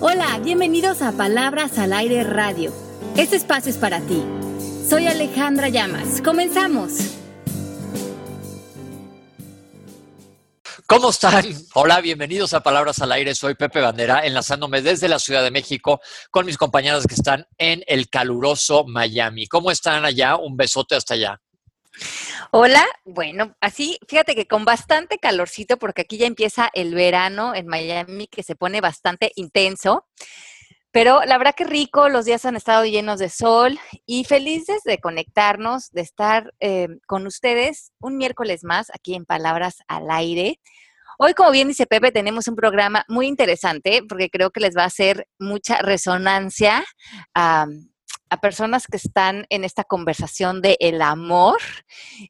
Hola, bienvenidos a Palabras al Aire Radio. Este espacio es para ti. Soy Alejandra Llamas. Comenzamos. ¿Cómo están? Hola, bienvenidos a Palabras al Aire. Soy Pepe Bandera, enlazándome desde la Ciudad de México con mis compañeras que están en el caluroso Miami. ¿Cómo están allá? Un besote hasta allá. Hola, bueno, así, fíjate que con bastante calorcito, porque aquí ya empieza el verano en Miami, que se pone bastante intenso. Pero la verdad que rico, los días han estado llenos de sol y felices de conectarnos, de estar eh, con ustedes un miércoles más aquí en Palabras al Aire. Hoy, como bien dice Pepe, tenemos un programa muy interesante porque creo que les va a hacer mucha resonancia a personas que están en esta conversación de el amor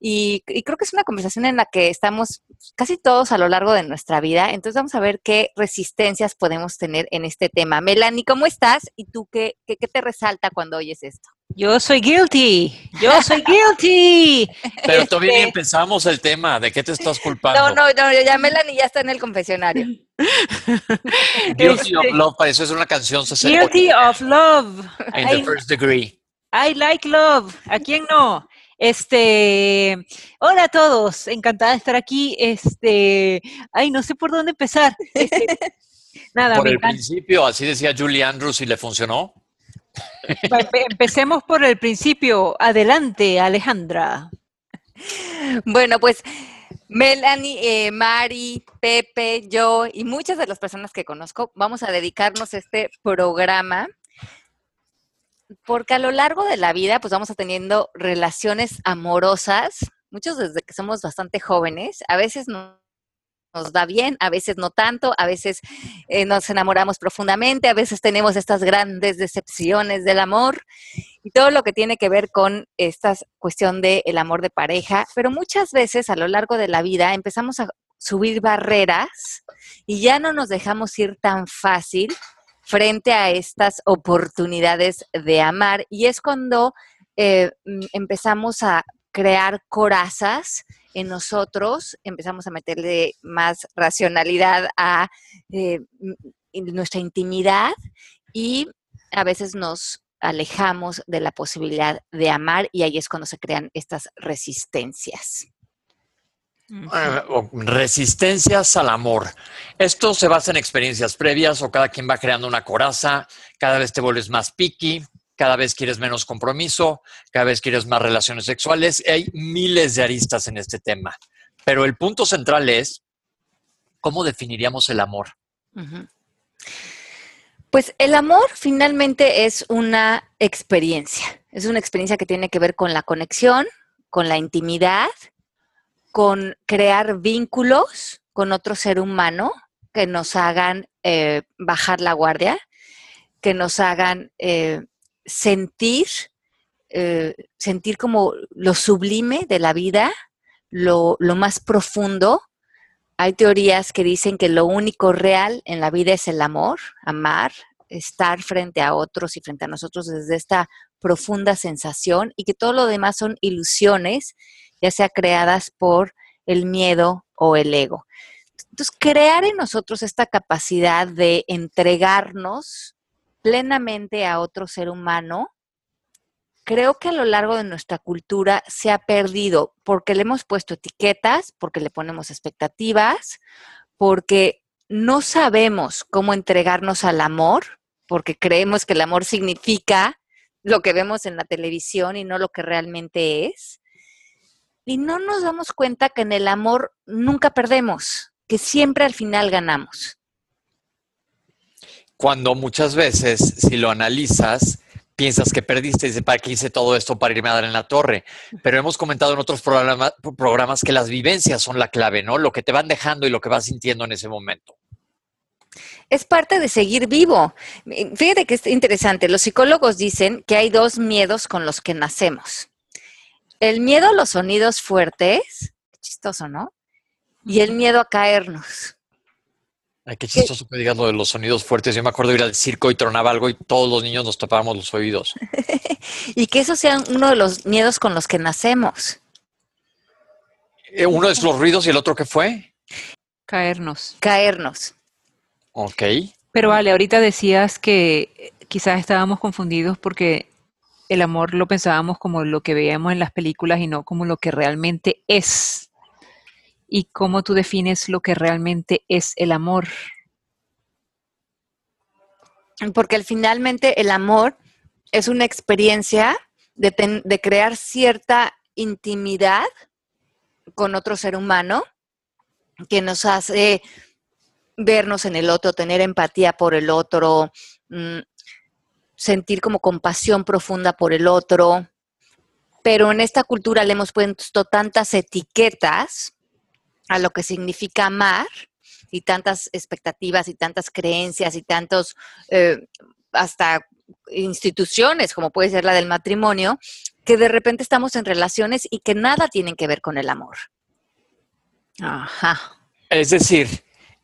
y, creo que es una conversación en la que estamos casi todos a lo largo de nuestra vida. Entonces vamos a ver qué resistencias podemos tener en este tema. Melanie, ¿cómo estás? ¿Y tú qué, qué, qué te resalta cuando oyes esto? Yo soy guilty, yo soy guilty. Pero todavía ni este empezamos el tema, ¿de qué te estás culpando? No, no, no, ya Melanie ya está en el confesionario. guilty of Love, para eso es una canción. Guilty of Love. In the first degree. I like love. ¿A quién no? Este, hola a todos, encantada de estar aquí. Este, ay, no sé por dónde empezar. Este, nada. Por el principio, así decía Julie Andrews y le funcionó. Empecemos por el principio. Adelante, Alejandra. Bueno, pues Melanie, eh, Mari, Pepe, yo y muchas de las personas que conozco vamos a dedicarnos a este programa porque a lo largo de la vida pues vamos a teniendo relaciones amorosas, muchos desde que somos bastante jóvenes, a veces no nos da bien, a veces no tanto, a veces eh, nos enamoramos profundamente, a veces tenemos estas grandes decepciones del amor y todo lo que tiene que ver con esta cuestión del el amor de pareja, pero muchas veces a lo largo de la vida empezamos a subir barreras y ya no nos dejamos ir tan fácil frente a estas oportunidades de amar y es cuando eh, mm, empezamos a crear corazas en nosotros, empezamos a meterle más racionalidad a eh, nuestra intimidad y a veces nos alejamos de la posibilidad de amar y ahí es cuando se crean estas resistencias. Ah, resistencias al amor. Esto se basa en experiencias previas o cada quien va creando una coraza, cada vez te vuelves más picky, cada vez quieres menos compromiso, cada vez quieres más relaciones sexuales. Hay miles de aristas en este tema, pero el punto central es, ¿cómo definiríamos el amor? Pues el amor finalmente es una experiencia, es una experiencia que tiene que ver con la conexión, con la intimidad, con crear vínculos con otro ser humano que nos hagan eh, bajar la guardia, que nos hagan eh, sentir, eh, sentir como lo sublime de la vida, lo, lo más profundo. Hay teorías que dicen que lo único real en la vida es el amor, amar, estar frente a otros y frente a nosotros desde esta profunda sensación y que todo lo demás son ilusiones, ya sea creadas por el miedo o el ego. Entonces, crear en nosotros esta capacidad de entregarnos plenamente a otro ser humano, creo que a lo largo de nuestra cultura se ha perdido porque le hemos puesto etiquetas, porque le ponemos expectativas, porque no sabemos cómo entregarnos al amor, porque creemos que el amor significa lo que vemos en la televisión y no lo que realmente es. Y no nos damos cuenta que en el amor nunca perdemos, que siempre al final ganamos. Cuando muchas veces, si lo analizas, piensas que perdiste y dices, ¿para qué hice todo esto para irme a dar en la torre? Pero hemos comentado en otros programas que las vivencias son la clave, ¿no? Lo que te van dejando y lo que vas sintiendo en ese momento. Es parte de seguir vivo. Fíjate que es interesante. Los psicólogos dicen que hay dos miedos con los que nacemos. El miedo a los sonidos fuertes, chistoso, ¿no? Y el miedo a caernos. Ay, qué chistoso que digas lo de los sonidos fuertes. Yo me acuerdo de ir al circo y tronaba algo y todos los niños nos tapábamos los oídos. y que eso sea uno de los miedos con los que nacemos. Eh, uno es los ruidos y el otro qué fue? Caernos. Caernos. Ok. Pero Ale, ahorita decías que quizás estábamos confundidos porque el amor lo pensábamos como lo que veíamos en las películas y no como lo que realmente es. ¿Y cómo tú defines lo que realmente es el amor? Porque finalmente el amor es una experiencia de, de crear cierta intimidad con otro ser humano que nos hace vernos en el otro, tener empatía por el otro, mm, sentir como compasión profunda por el otro. Pero en esta cultura le hemos puesto tantas etiquetas a lo que significa amar y tantas expectativas y tantas creencias y tantos, eh, hasta instituciones, como puede ser la del matrimonio, que de repente estamos en relaciones y que nada tienen que ver con el amor. Ajá. Es decir,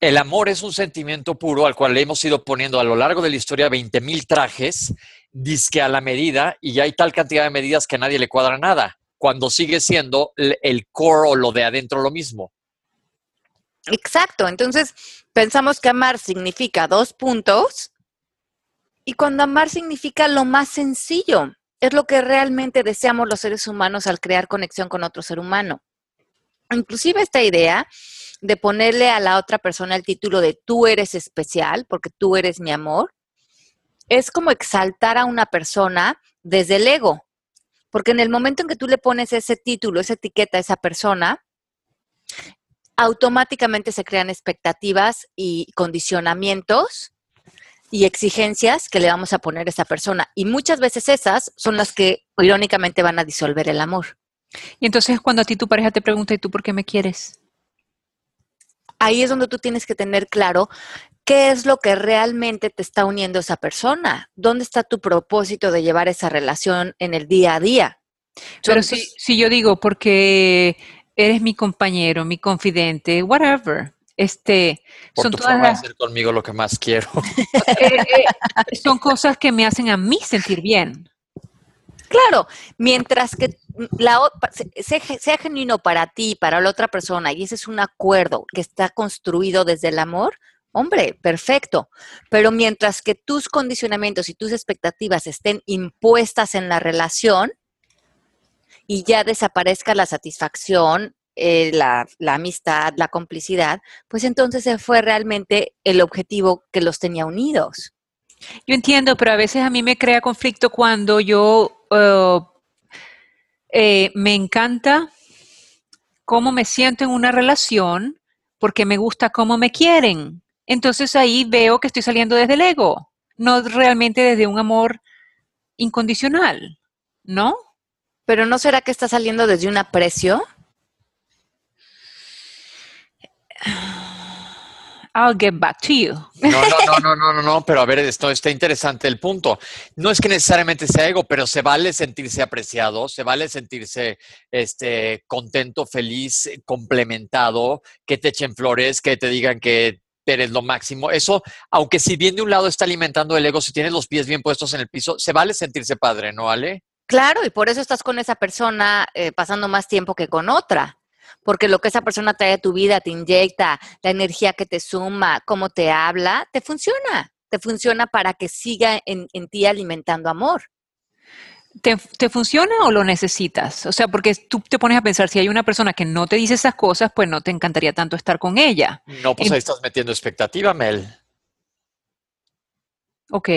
el amor es un sentimiento puro al cual le hemos ido poniendo a lo largo de la historia 20.000 trajes, disque a la medida, y ya hay tal cantidad de medidas que a nadie le cuadra nada, cuando sigue siendo el core o lo de adentro lo mismo. Exacto, entonces pensamos que amar significa dos puntos, y cuando amar significa lo más sencillo, es lo que realmente deseamos los seres humanos al crear conexión con otro ser humano. Inclusive esta idea de ponerle a la otra persona el título de tú eres especial, porque tú eres mi amor, es como exaltar a una persona desde el ego. Porque en el momento en que tú le pones ese título, esa etiqueta a esa persona, automáticamente se crean expectativas y condicionamientos y exigencias que le vamos a poner a esa persona. Y muchas veces esas son las que irónicamente van a disolver el amor. Y entonces cuando a ti tu pareja te pregunta, ¿y tú por qué me quieres? Ahí es donde tú tienes que tener claro qué es lo que realmente te está uniendo a esa persona. ¿Dónde está tu propósito de llevar esa relación en el día a día? Pero si, si yo digo, porque eres mi compañero, mi confidente, whatever, este, son todas hacer conmigo lo que más quiero. Eh, eh, son cosas que me hacen a mí sentir bien. Claro, mientras que la, sea, genuino para ti, para la otra persona, y ese es un acuerdo que está construido desde el amor, hombre, perfecto. Pero mientras que tus condicionamientos y tus expectativas estén impuestas en la relación y ya desaparezca la satisfacción, eh, la, amistad, la complicidad, pues entonces se fue realmente el objetivo que los tenía unidos. Yo entiendo, pero a veces a mí me crea conflicto cuando yo uh, eh, me encanta cómo me siento en una relación porque me gusta cómo me quieren. Entonces ahí veo que estoy saliendo desde el ego, no realmente desde un amor incondicional, ¿no? Pero ¿no será que está saliendo desde un aprecio? I'll get back to you. No, no, no, no, no, no, pero a ver, esto está interesante el punto. No es que necesariamente sea ego, pero se vale sentirse apreciado, se vale sentirse este, contento, feliz, complementado, que te echen flores, que te digan que eres lo máximo. Eso, aunque si bien de un lado está alimentando el ego, si tienes los pies bien puestos en el piso, se vale sentirse padre, ¿no, Ale? Claro, y por eso estás con esa persona eh, pasando más tiempo que con otra porque lo que esa persona trae a tu vida te inyecta, la energía que te suma, cómo te habla, te funciona, te funciona para que siga en, ti alimentando amor. ¿Te, ¿Te, funciona o lo necesitas? O sea, porque tú te pones a pensar, si hay una persona que no te dice esas cosas, pues no te encantaría tanto estar con ella. No, pues ahí estás metiendo expectativa, Mel. Ok,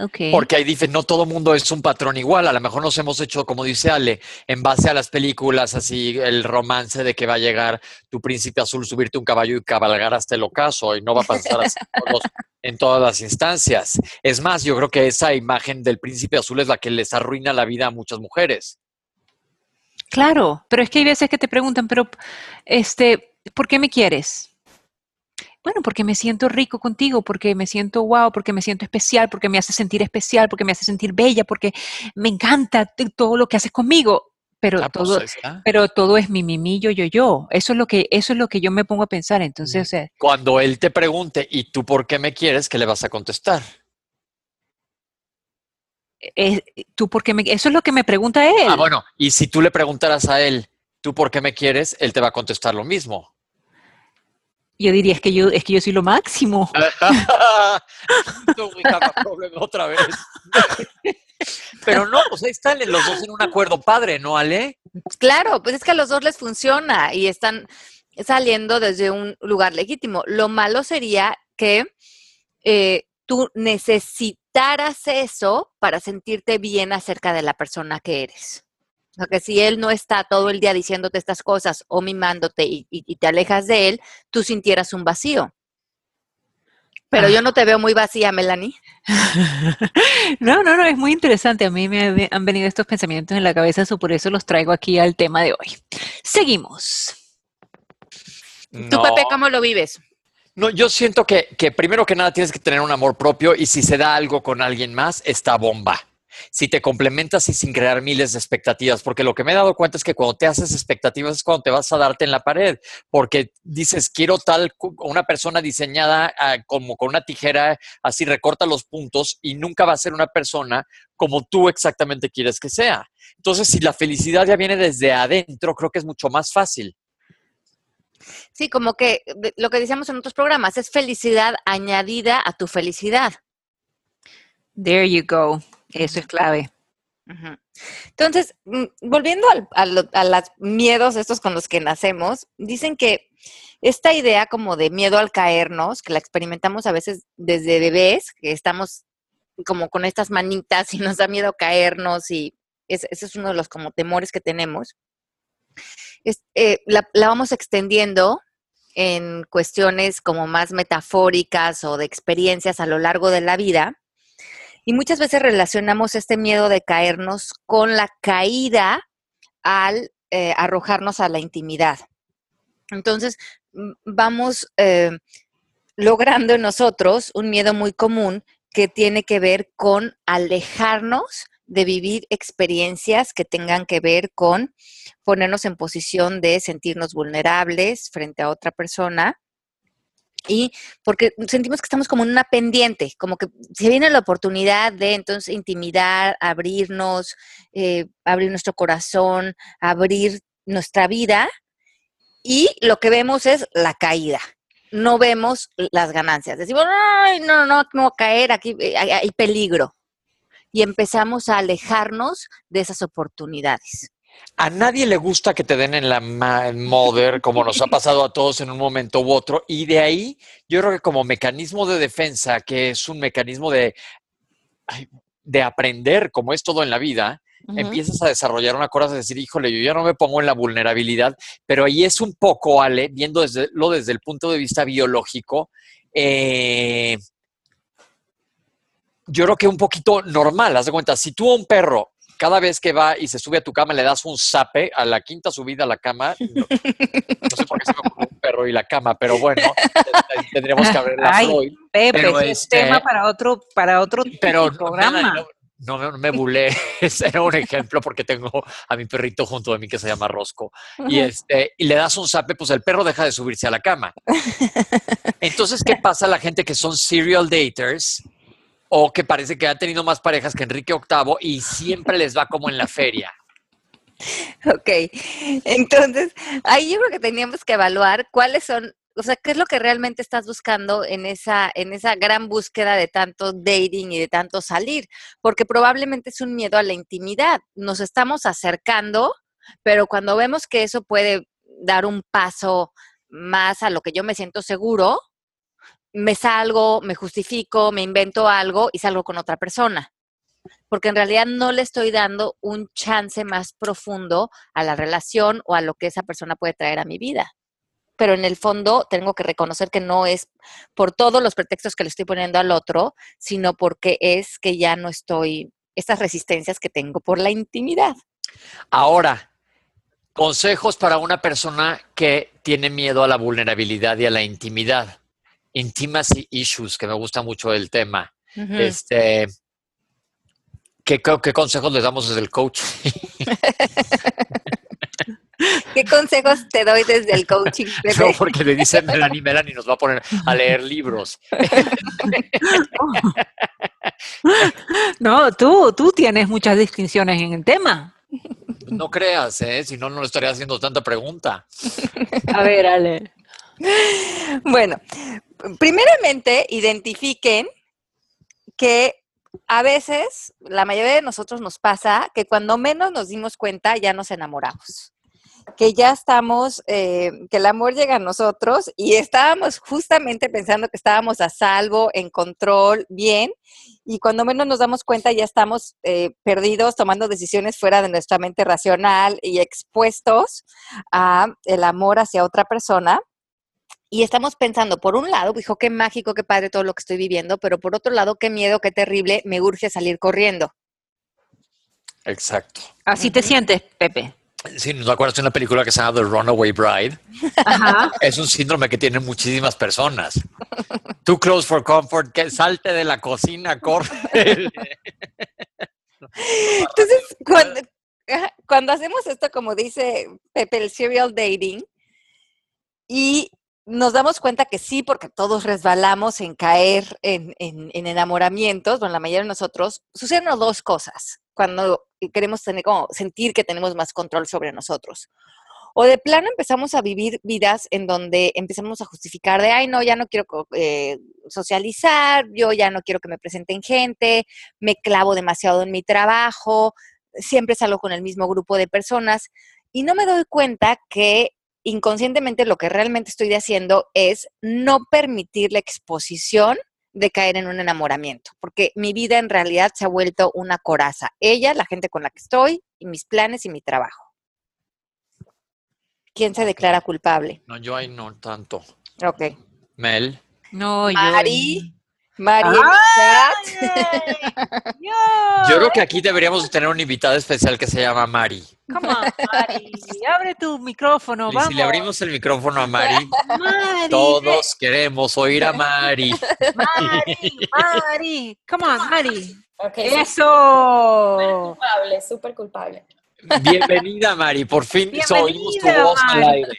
ok. Porque ahí dice, no todo mundo es un patrón igual. A lo mejor nos hemos hecho, como dice Ale, en base a las películas, así el romance de que va a llegar tu príncipe azul, subirte un caballo y cabalgar hasta el ocaso. Y no va a pasar así en todas las instancias. Es más, yo creo que esa imagen del príncipe azul es la que les arruina la vida a muchas mujeres. Claro, pero es que hay veces que te preguntan, pero, este, ¿por qué me quieres? Bueno, porque me siento rico contigo, porque me siento wow, porque me siento especial, porque me hace sentir especial, porque me hace sentir bella, porque me encanta todo lo que haces conmigo. Pero ah, pues todo, pero todo es mi, mi, yo, yo, yo. Eso es lo que, eso es lo que yo me pongo a pensar. Entonces, o sea, cuando él te pregunte, ¿y tú por qué me quieres? ¿Qué le vas a contestar? Eh, tú por qué me, eso es lo que me pregunta él. Ah, bueno, y si tú le preguntaras a él, ¿tú por qué me quieres? Él te va a contestar lo mismo Yo diría es que yo, es que yo soy lo máximo. otra vez. Pero no, pues ahí están los dos en un acuerdo padre, ¿no, Ale? Claro, pues es que a los dos les funciona y están saliendo desde un lugar legítimo. Lo malo sería que eh, tú necesitaras eso para sentirte bien acerca de la persona que eres. O sea, que si él no está todo el día diciéndote estas cosas o mimándote y, te alejas de él, tú sintieras un vacío. Pero yo ah. no te veo muy vacía, Melanie. no, no, no, es muy interesante. A mí me han venido estos pensamientos en la cabeza, eso por eso los traigo aquí al tema de hoy. Seguimos. ¿Tú, Pepe, cómo lo vives? No, yo siento que, que primero que nada tienes que tener un amor propio y si se da algo con alguien más, está bomba si te complementas y sin crear miles de expectativas, porque lo que me he dado cuenta es que cuando te haces expectativas es cuando te vas a darte en la pared, porque dices, quiero tal, una persona diseñada ah, como con una tijera, así recorta los puntos y nunca va a ser una persona como tú exactamente quieres que sea. Entonces, si la felicidad ya viene desde adentro, creo que es mucho más fácil. Sí, como que lo que decíamos en otros programas, es felicidad añadida a tu felicidad. There you go. Eso es clave. Entonces, mm, volviendo a, los miedos estos con los que nacemos, dicen que esta idea como de miedo al caernos, que la experimentamos a veces desde bebés, que estamos como con estas manitas y nos da miedo caernos y ese, es uno de los como temores que tenemos, eh, la, la vamos extendiendo en cuestiones como más metafóricas o de experiencias a lo largo de la vida y muchas veces relacionamos este miedo de caernos con la caída al eh, arrojarnos a la intimidad. Entonces, vamos eh, logrando en nosotros un miedo muy común que tiene que ver con alejarnos de vivir experiencias que tengan que ver con ponernos en posición de sentirnos vulnerables frente a otra persona y porque sentimos que estamos como en una pendiente, como que se viene la oportunidad de entonces intimidar, abrirnos, eh, abrir nuestro corazón, abrir nuestra vida y lo que vemos es la caída. No vemos las ganancias. Decimos, Ay, no, no, no, a caer, aquí eh, hay peligro. Y empezamos a alejarnos de esas oportunidades. A nadie le gusta que te den en la mother, como nos ha pasado a todos en un momento u otro, y de ahí yo creo que como mecanismo de defensa, que es un mecanismo de, de aprender, como es todo en la vida, empiezas a desarrollar una cosa de decir, híjole, yo ya no me pongo en la vulnerabilidad, pero ahí es un poco, Ale, viendo desde, lo desde el punto de vista biológico, eh, yo creo que un poquito normal, haz de cuenta, si tú a un perro cada vez que va y se sube a tu cama le das un zape a la quinta subida a la cama. No, sé por qué se me ocurrió un perro y la cama, pero bueno, tendríamos que abrirla hoy. Pepe, pero es este, tema para otro, para otro pero, programa. No, no, me bulé, ese era un ejemplo porque tengo a mi perrito junto de mí que se llama Rosco. Y, este, y le das un zape, pues el perro deja de subirse a la cama. Entonces, ¿qué pasa a la gente que son serial daters? O que parece que ha tenido más parejas que Enrique VIII y siempre les va como en la feria. Ok, entonces ahí yo creo que teníamos que evaluar cuáles son, o sea, qué es lo que realmente estás buscando en esa, en esa gran búsqueda de tanto dating y de tanto salir, porque probablemente es un miedo a la intimidad. Nos estamos acercando, pero cuando vemos que eso puede dar un paso más a lo que yo me siento seguro, me salgo, me justifico, me invento algo y salgo con otra persona. Porque en realidad no le estoy dando un chance más profundo a la relación o a lo que esa persona puede traer a mi vida. Pero en el fondo tengo que reconocer que no es por todos los pretextos que le estoy poniendo al otro, sino porque es que ya no estoy, estas resistencias que tengo por la intimidad. Ahora, consejos para una persona que tiene miedo a la vulnerabilidad y a la intimidad intimacy issues, que me gusta mucho el tema. Este, ¿qué, ¿qué, consejos le damos desde el coach? ¿Qué consejos te doy desde el coaching? No, porque le dicen Melanie, Melanie nos va a poner a leer libros. No, tú, tú tienes muchas distinciones en el tema. No creas, ¿eh? si no, no le estaría haciendo tanta pregunta. A ver, Ale. Bueno, primeramente identifiquen que a veces, la mayoría de nosotros nos pasa que cuando menos nos dimos cuenta ya nos enamoramos que ya estamos, eh, que el amor llega a nosotros y estábamos justamente pensando que estábamos a salvo, en control, bien, y cuando menos nos damos cuenta ya estamos eh, perdidos tomando decisiones fuera de nuestra mente racional y expuestos a el amor hacia otra persona. Y estamos pensando, por un lado, dijo, qué mágico, qué padre todo lo que estoy viviendo, pero por otro lado, qué miedo, qué terrible, me urge salir corriendo. Exacto. Así te sientes, Pepe. Sí, ¿nos acuerdas de una película que se llama The Runaway Bride? Ajá. Es un síndrome que tienen muchísimas personas. Too close for comfort, que salte de la cocina, corre. Entonces, cuando, cuando hacemos esto, como dice Pepe, el serial dating, y nos damos cuenta que sí, porque todos resbalamos en caer en, en- en enamoramientos, bueno, la mayoría de nosotros, suceden dos cosas cuando queremos sentir que tenemos más control sobre nosotros. O de plano empezamos a vivir vidas en donde empezamos a justificar de, ay, no, ya no quiero eh, socializar, yo ya no quiero que me presenten gente, me clavo demasiado en mi trabajo, siempre salgo con el mismo grupo de personas y no me doy cuenta que inconscientemente lo que realmente estoy haciendo es no permitir la exposición de caer en un enamoramiento, porque mi vida en realidad se ha vuelto una coraza. Ella, la gente con la que estoy, y mis planes y mi trabajo. ¿Quién se declara culpable? No, yo ahí no tanto. Ok. Mel. No. Mari, Chat. Yo creo que aquí deberíamos tener una invitada especial que se llama Mari. Come on, Mari. Abre tu micrófono, Y vamos. si le abrimos el micrófono a Mari, Mari, todos queremos oír a Mari. Mari, Mari. Come on, Mari. Eh, súper Eso. culpable, súper culpable. Bienvenida, Mari. Por fin oímos tu voz al aire.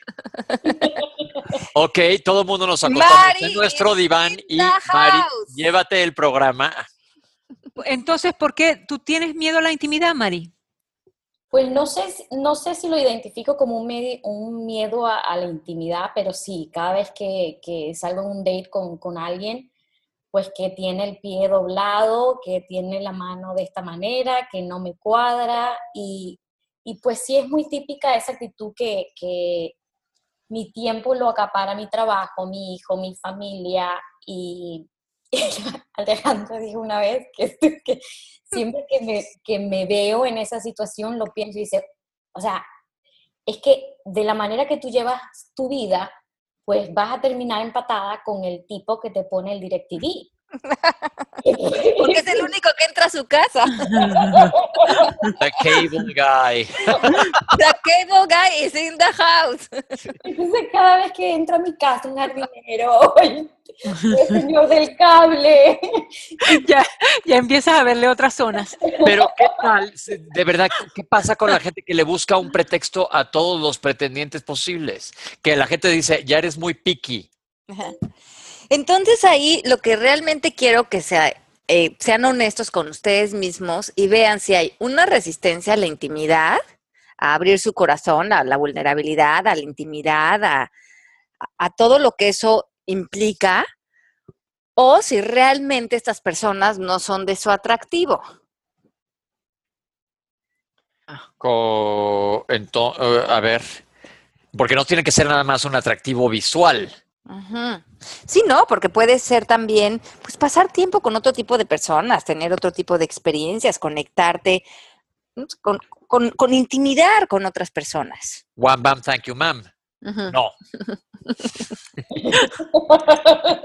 Ok, todo el mundo nos acostamos en nuestro diván y the Mari, llévate el programa. Entonces, ¿por qué tú tienes miedo a la intimidad, Mari? Pues no sé, si- no sé si lo identifico como un, miedo a, a la intimidad, pero sí, cada vez que, que salgo en un date con, con alguien, pues que tiene el pie doblado, que tiene la mano de esta manera, que no me cuadra, y, y pues sí es muy típica esa actitud que, que mi tiempo lo acapara mi trabajo, mi hijo, mi familia, y Alejandro dijo una vez que, siempre que me, que me veo en esa situación lo pienso y dice, o sea, es que de la manera que tú llevas tu vida, pues vas a terminar empatada con el tipo que te pone el DirecTV. Porque es el único que entra a su casa. The cable guy. The cable guy is in the house. Entonces cada vez que entra a mi casa un jardinero, el, el señor del cable, ya, ya empiezas a verle otras zonas. Pero, ¿qué tal? De verdad, ¿qué pasa con la gente que le busca un pretexto a todos los pretendientes posibles? Que la gente dice, ya eres muy picky. Ajá. Entonces ahí lo que realmente quiero que sea, eh, sean honestos con ustedes mismos y vean si hay una resistencia a la intimidad, a abrir su corazón, a la vulnerabilidad, a la intimidad, a, todo lo que eso implica, o si realmente estas personas no son de su atractivo. Eh, a ver, porque no tiene que ser nada más un atractivo visual. Sí, no, porque puede ser también, pues pasar tiempo con otro tipo de personas, tener otro tipo de experiencias, conectarte con, con, con intimidar con otras personas. One bam, thank you, ma'am. No.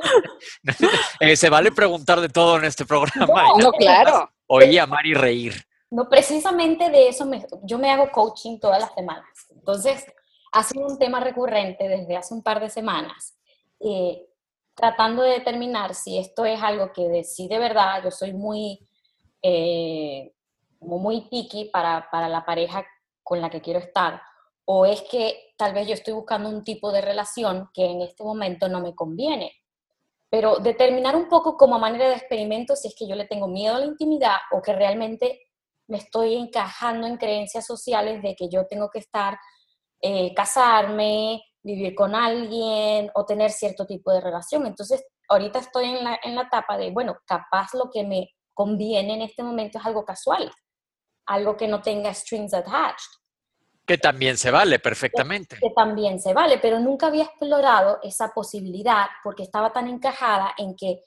Eh, se vale preguntar de todo en este programa. No, claro. Oí a Mari reír. No, precisamente de eso me- yo me hago coaching todas las semanas. Entonces, ha sido un tema recurrente desde hace un par de semanas, eh, tratando de determinar si esto es algo que de, sí de verdad yo soy muy, eh, muy picky para, para la pareja con la que quiero estar, o es que tal vez yo estoy buscando un tipo de relación que en este momento no me conviene. Pero determinar un poco como manera de experimento si es que yo le tengo miedo a la intimidad o que realmente me estoy encajando en creencias sociales de que yo tengo que estar, eh, casarme, vivir con alguien o tener cierto tipo de relación. Entonces, ahorita estoy en la, en la etapa de, bueno, capaz lo que me conviene en este momento es algo casual, algo que no tenga strings attached. Que también se vale perfectamente. Que, también se vale, pero nunca había explorado esa posibilidad porque estaba tan encajada en que,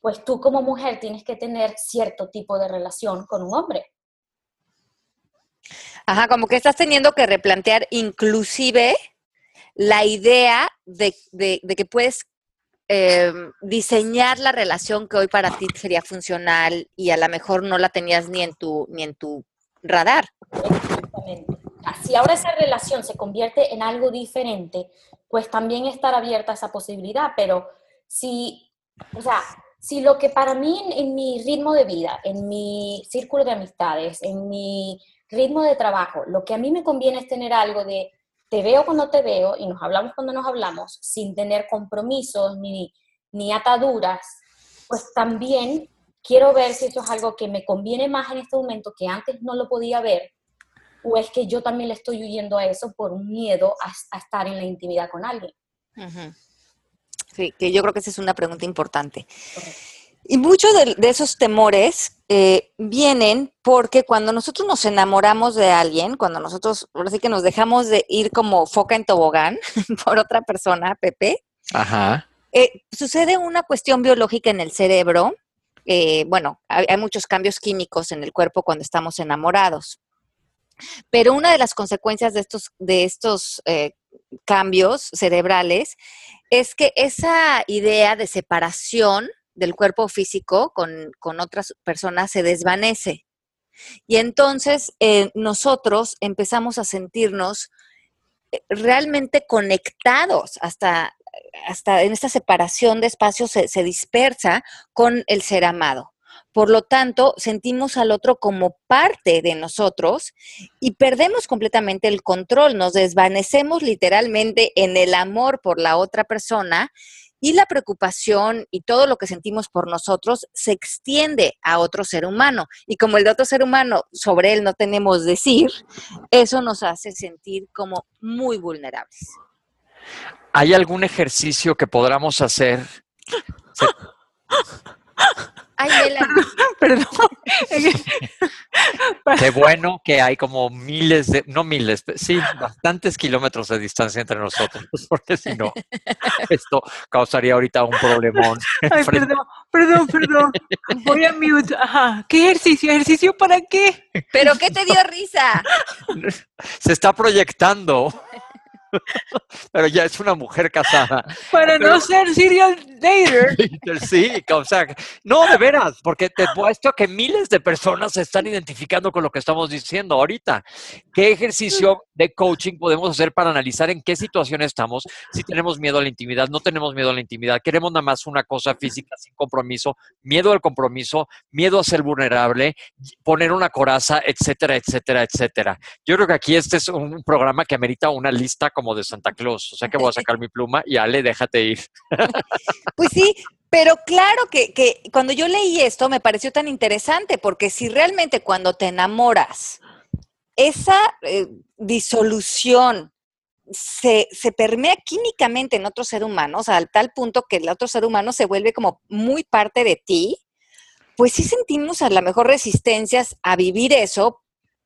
pues tú como mujer tienes que tener cierto tipo de relación con un hombre. Ajá, como que estás teniendo que replantear inclusive la idea de, que puedes em, diseñar la relación que hoy para ti sería funcional y a lo mejor no la tenías ni en tu, ni en tu radar. Exactamente. Si ahora esa relación se convierte en algo diferente, pues también estar abierta a esa posibilidad, pero si, o sea, si lo que para mí en mi ritmo de vida, en mi círculo de amistades, en mi ritmo de trabajo, lo que a mí me conviene es tener algo de te veo cuando te veo y nos hablamos cuando nos hablamos, sin tener compromisos ni, ni ataduras, pues también quiero ver si eso es algo que me conviene más en este momento que antes no lo podía ver, o es que yo también le estoy huyendo a eso por un miedo a, estar en la intimidad con alguien. Sí, que yo creo que esa es una pregunta importante. Y muchos de, esos temores eh, vienen porque cuando nosotros nos enamoramos de alguien, cuando nosotros, ahora sí que nos dejamos de ir como foca en tobogán por otra persona, Pepe, eh, sucede una cuestión biológica en el cerebro. Eh, bueno, hay, muchos cambios químicos en el cuerpo cuando estamos enamorados. Pero una de las consecuencias de estos, de estos cambios cerebrales es que esa idea de separación del cuerpo físico con, otras personas se desvanece. Y entonces eh, nosotros empezamos a sentirnos eh, realmente conectados hasta, hasta en esta separación de espacios se dispersa con el ser amado. Por lo tanto, sentimos al otro como parte de nosotros y perdemos completamente el control, nos desvanecemos literalmente en el amor por la otra persona y la preocupación y todo lo que sentimos por nosotros se extiende a otro ser humano. Y como el de otro ser humano, sobre él no tenemos decir, eso nos hace sentir como muy vulnerables. ¿Hay algún ejercicio que podamos hacer? Ay, Perdón. Qué bueno que hay como miles de, no miles, sí, bastantes kilómetros de distancia entre nosotros, porque si no, esto causaría ahorita un problemón. Ay, perdón, perdón, perdón. Voy a mute. Ajá. ¿Qué ejercicio? ¿Ejercicio para qué? ¿Pero qué te dio risa? Se está proyectendo. pero ya es una mujer casada. Para no ser serial dater. Sí, o sea, no, de veras, porque te puesto que miles de personas se están identificando con lo que estamos diciendo ahorita. ¿Qué ejercicio de coaching podemos hacer para analizar en qué situación estamos? Si tenemos miedo a la intimidad, no tenemos miedo a la intimidad, queremos nada más una cosa física sin compromiso, miedo al compromiso, miedo a ser vulnerable, poner una coraza, etcétera, etcétera, etcétera. Yo creo que aquí este es un programa que amerita una lista como de Santa Claus. O sea que voy a sacar mi pluma y Ale, déjate ir. Pues sí, pero claro que, cuando yo leí esto me pareció tan interesante, porque si realmente cuando te enamoras, esa eh, disolución se, se, permea químicamente en otro ser humano, o sea, al tal punto que el otro ser humano se vuelve como muy parte de ti, pues sí sentimos a lo mejor resistencias a vivir eso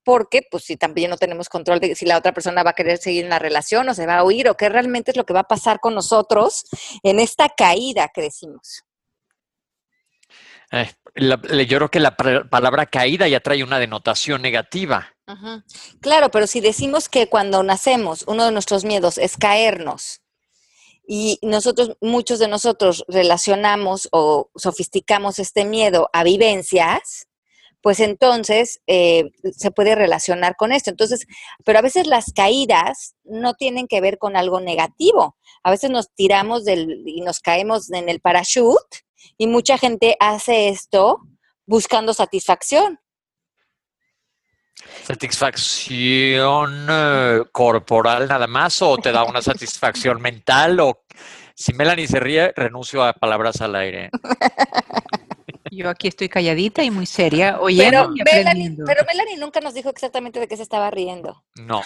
porque pues si también no tenemos control de si la otra persona va a querer seguir en la relación o se va a huir o qué realmente es lo que va a pasar con nosotros en esta caída que decimos. Eh, yo creo que la palabra caída ya trae una denotación negativa. Claro, pero si decimos que cuando nacemos uno de nuestros miedos es caernos y nosotros, muchos de nosotros relacionamos o sofisticamos este miedo a vivencias, pues entonces eh, se puede relacionar con esto. Entonces, pero a veces las caídas no tienen que ver con algo negativo. A veces nos tiramos del, y nos caemos en el parachute y mucha gente hace esto buscando satisfacción. ¿Satisfacción eh, corporal nada más o te da una satisfacción mental? O si Melanie se ríe, renuncio a palabras al aire. Yo aquí estoy calladita y muy seria, oyendo pero, Melanie, pero Melanie nunca nos dijo exactamente de qué se estaba riendo. No.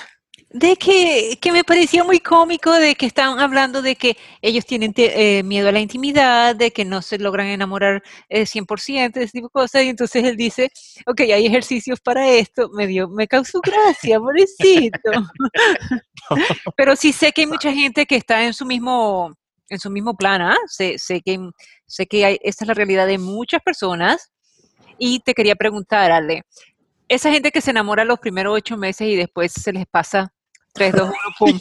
de que, que, me parecía muy cómico de que estaban hablando de que ellos tienen eh, miedo a la intimidad, de que no se logran enamorar eh, 100%, ese tipo de cosas, y entonces él dice, ok, hay ejercicios para esto, me dio, me causó gracia, pobrecito. Pero sí sé que hay mucha gente que está en su mismo, en su mismo plan, ¿ah? sé, sé, que, sé que hay, esta es la realidad de muchas personas, y te quería preguntar, Ale, esa gente que se enamora los primeros ocho meses y después se les pasa 3, 2, 1, pum.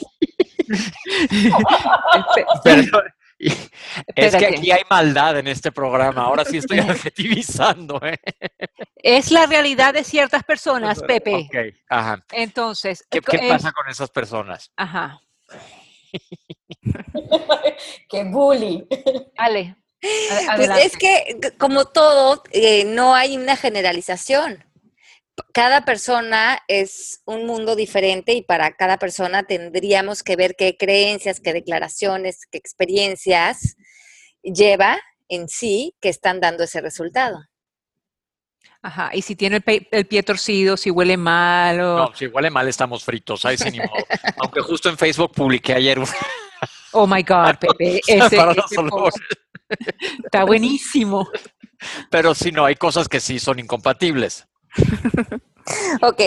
es que aquí hay maldad en este programa. Ahora sí estoy adjetivizando. ¿eh? Es la realidad de ciertas personas, Pepe. Ok, ajá. Entonces, ¿qué, qué pasa con esas personas? Ajá. ¡Qué bully! Ale. Pues es que, como todo, eh, no hay una generalización cada persona es un mundo diferente y para cada persona tendríamos que ver qué creencias, qué declaraciones, qué experiencias lleva en sí que están dando ese resultado. Ajá, y si tiene el, pie torcido, si huele mal o... No, si huele mal estamos fritos, ahí sí ni modo. Aunque justo en Facebook publiqué ayer un... Oh my God, Pepe, ese, está buenísimo. Pero si no, hay cosas que sí son incompatibles. ok,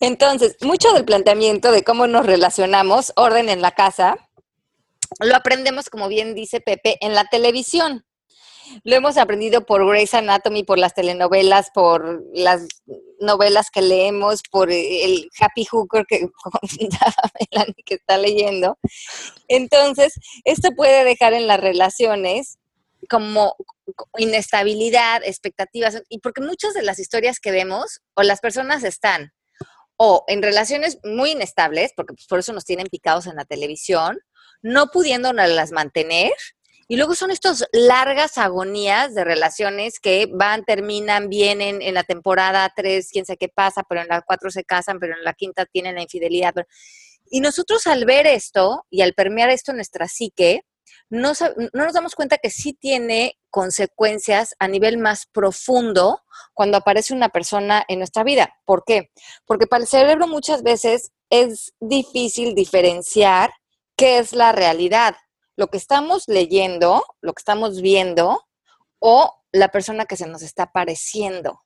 entonces, mucho del planteamiento de cómo nos relacionamos, orden en la casa, lo aprendemos, como bien dice Pepe, en la televisión. Lo hemos aprendido por Grey's Anatomy, por las telenovelas, por las novelas que leemos, por el Happy Hooker que Melanie que está leyendo. Entonces, esto puede dejar en las relaciones como inestabilidad, expectativas, y porque muchas de las historias que vemos o las personas están o en relaciones muy inestables, porque pues, por eso nos tienen picados en la televisión, no pudiéndonos mantener, y luego son estas largas agonías de relaciones que van, terminan, vienen en la temporada 3, quién sabe qué pasa, pero en la 4 se casan, pero en la quinta tienen la infidelidad. Y nosotros al ver esto y al permear esto en nuestra psique, no, nos damos cuenta que sí tiene consecuencias a nivel más profundo cuando aparece una persona en nuestra vida. ¿Por qué? Porque para el cerebro muchas veces es difícil diferenciar qué es la realidad, lo que estamos leyendo, lo que estamos viendo o la persona que se nos está apareciendo.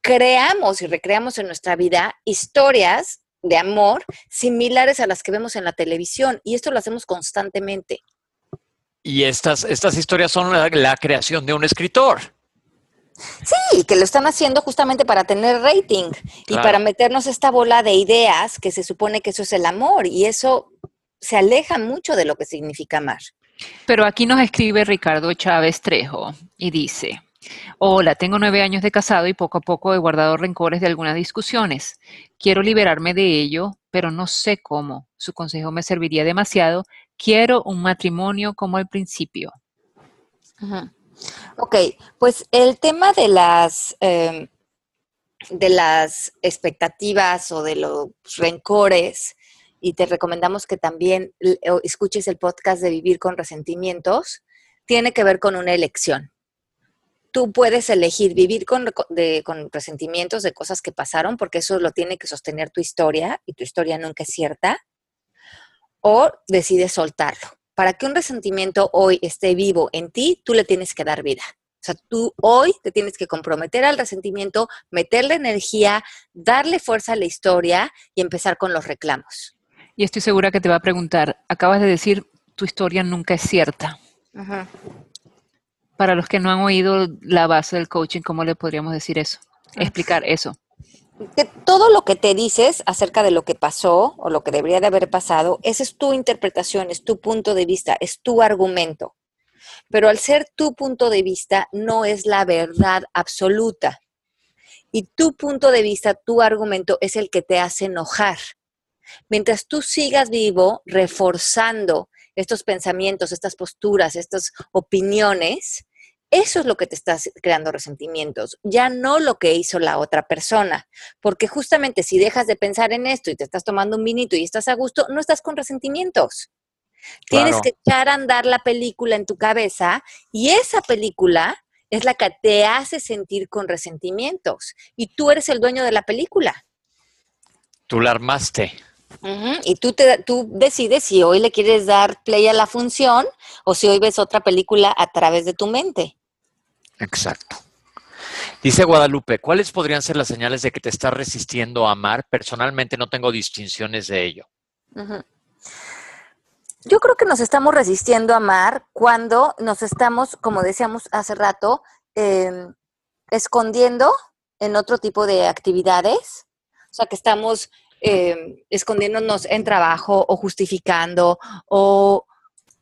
Creamos y recreamos en nuestra vida historias de amor similares a las que vemos en la televisión y esto lo hacemos constantemente. Y estas, estas historias son la, creación de un escritor. Sí, que lo están haciendo justamente para tener rating y para meternos esta bola de ideas que se supone que eso es el amor y eso se aleja mucho de lo que significa amar. Pero aquí nos escribe Ricardo Chávez Trejo y dice, Hola, tengo nueve años de casado y poco a poco he guardado rencores de algunas discusiones. Quiero liberarme de ello, pero no sé cómo. Su consejo me serviría demasiado. Quiero un matrimonio como al principio. Ok, pues el tema de las, em, de las expectativas o de los rencores, y te recomendamos que también escuches el podcast de Vivir con Resentimientos, tiene que ver con una elección tú puedes elegir vivir con, resentimientos de cosas que pasaron, porque eso lo tiene que sostener tu historia y tu historia nunca es cierta, o decides soltarlo. Para que un resentimiento hoy esté vivo en ti, tú le tienes que dar vida. O sea, tú hoy te tienes que comprometer al resentimiento, meterle energía, darle fuerza a la historia y empezar con los reclamos. Y estoy segura que te va a preguntar, acabas de decir, tu historia nunca es cierta. Ajá para los que no han oído la base del coaching, ¿cómo le podríamos decir eso? Explicar eso. Que todo lo que te dices acerca de lo que pasó o lo que debería de haber pasado, esa es tu interpretación, es tu punto de vista, es tu argumento. Pero al ser tu punto de vista, no es la verdad absoluta. Y tu punto de vista, tu argumento es el que te hace enojar. Mientras tú sigas vivo, reforzando estos pensamientos, estas posturas, estas opiniones, eso es lo que te está creando resentimientos, ya no lo que hizo la otra persona. Porque justamente si dejas de pensar en esto y te estás tomando un vinito y estás a gusto, no estás con resentimientos. Tienes que echar a andar la película en tu cabeza y esa película es la que te hace sentir con resentimientos y tú eres el dueño de la película. Tú la armaste. Y tú, te, tú decides si hoy le quieres dar play a la función o si hoy ves otra película a través de tu mente. Exacto. Dice Guadalupe, ¿cuáles podrían ser las señales de que te estás resistiendo a amar? Personalmente no tengo distinciones de ello. Yo creo que nos estamos resistiendo a amar cuando nos estamos, como decíamos hace rato, em, escondiendo en otro tipo de actividades. O sea, que estamos em, escondiéndonos en trabajo o justificando o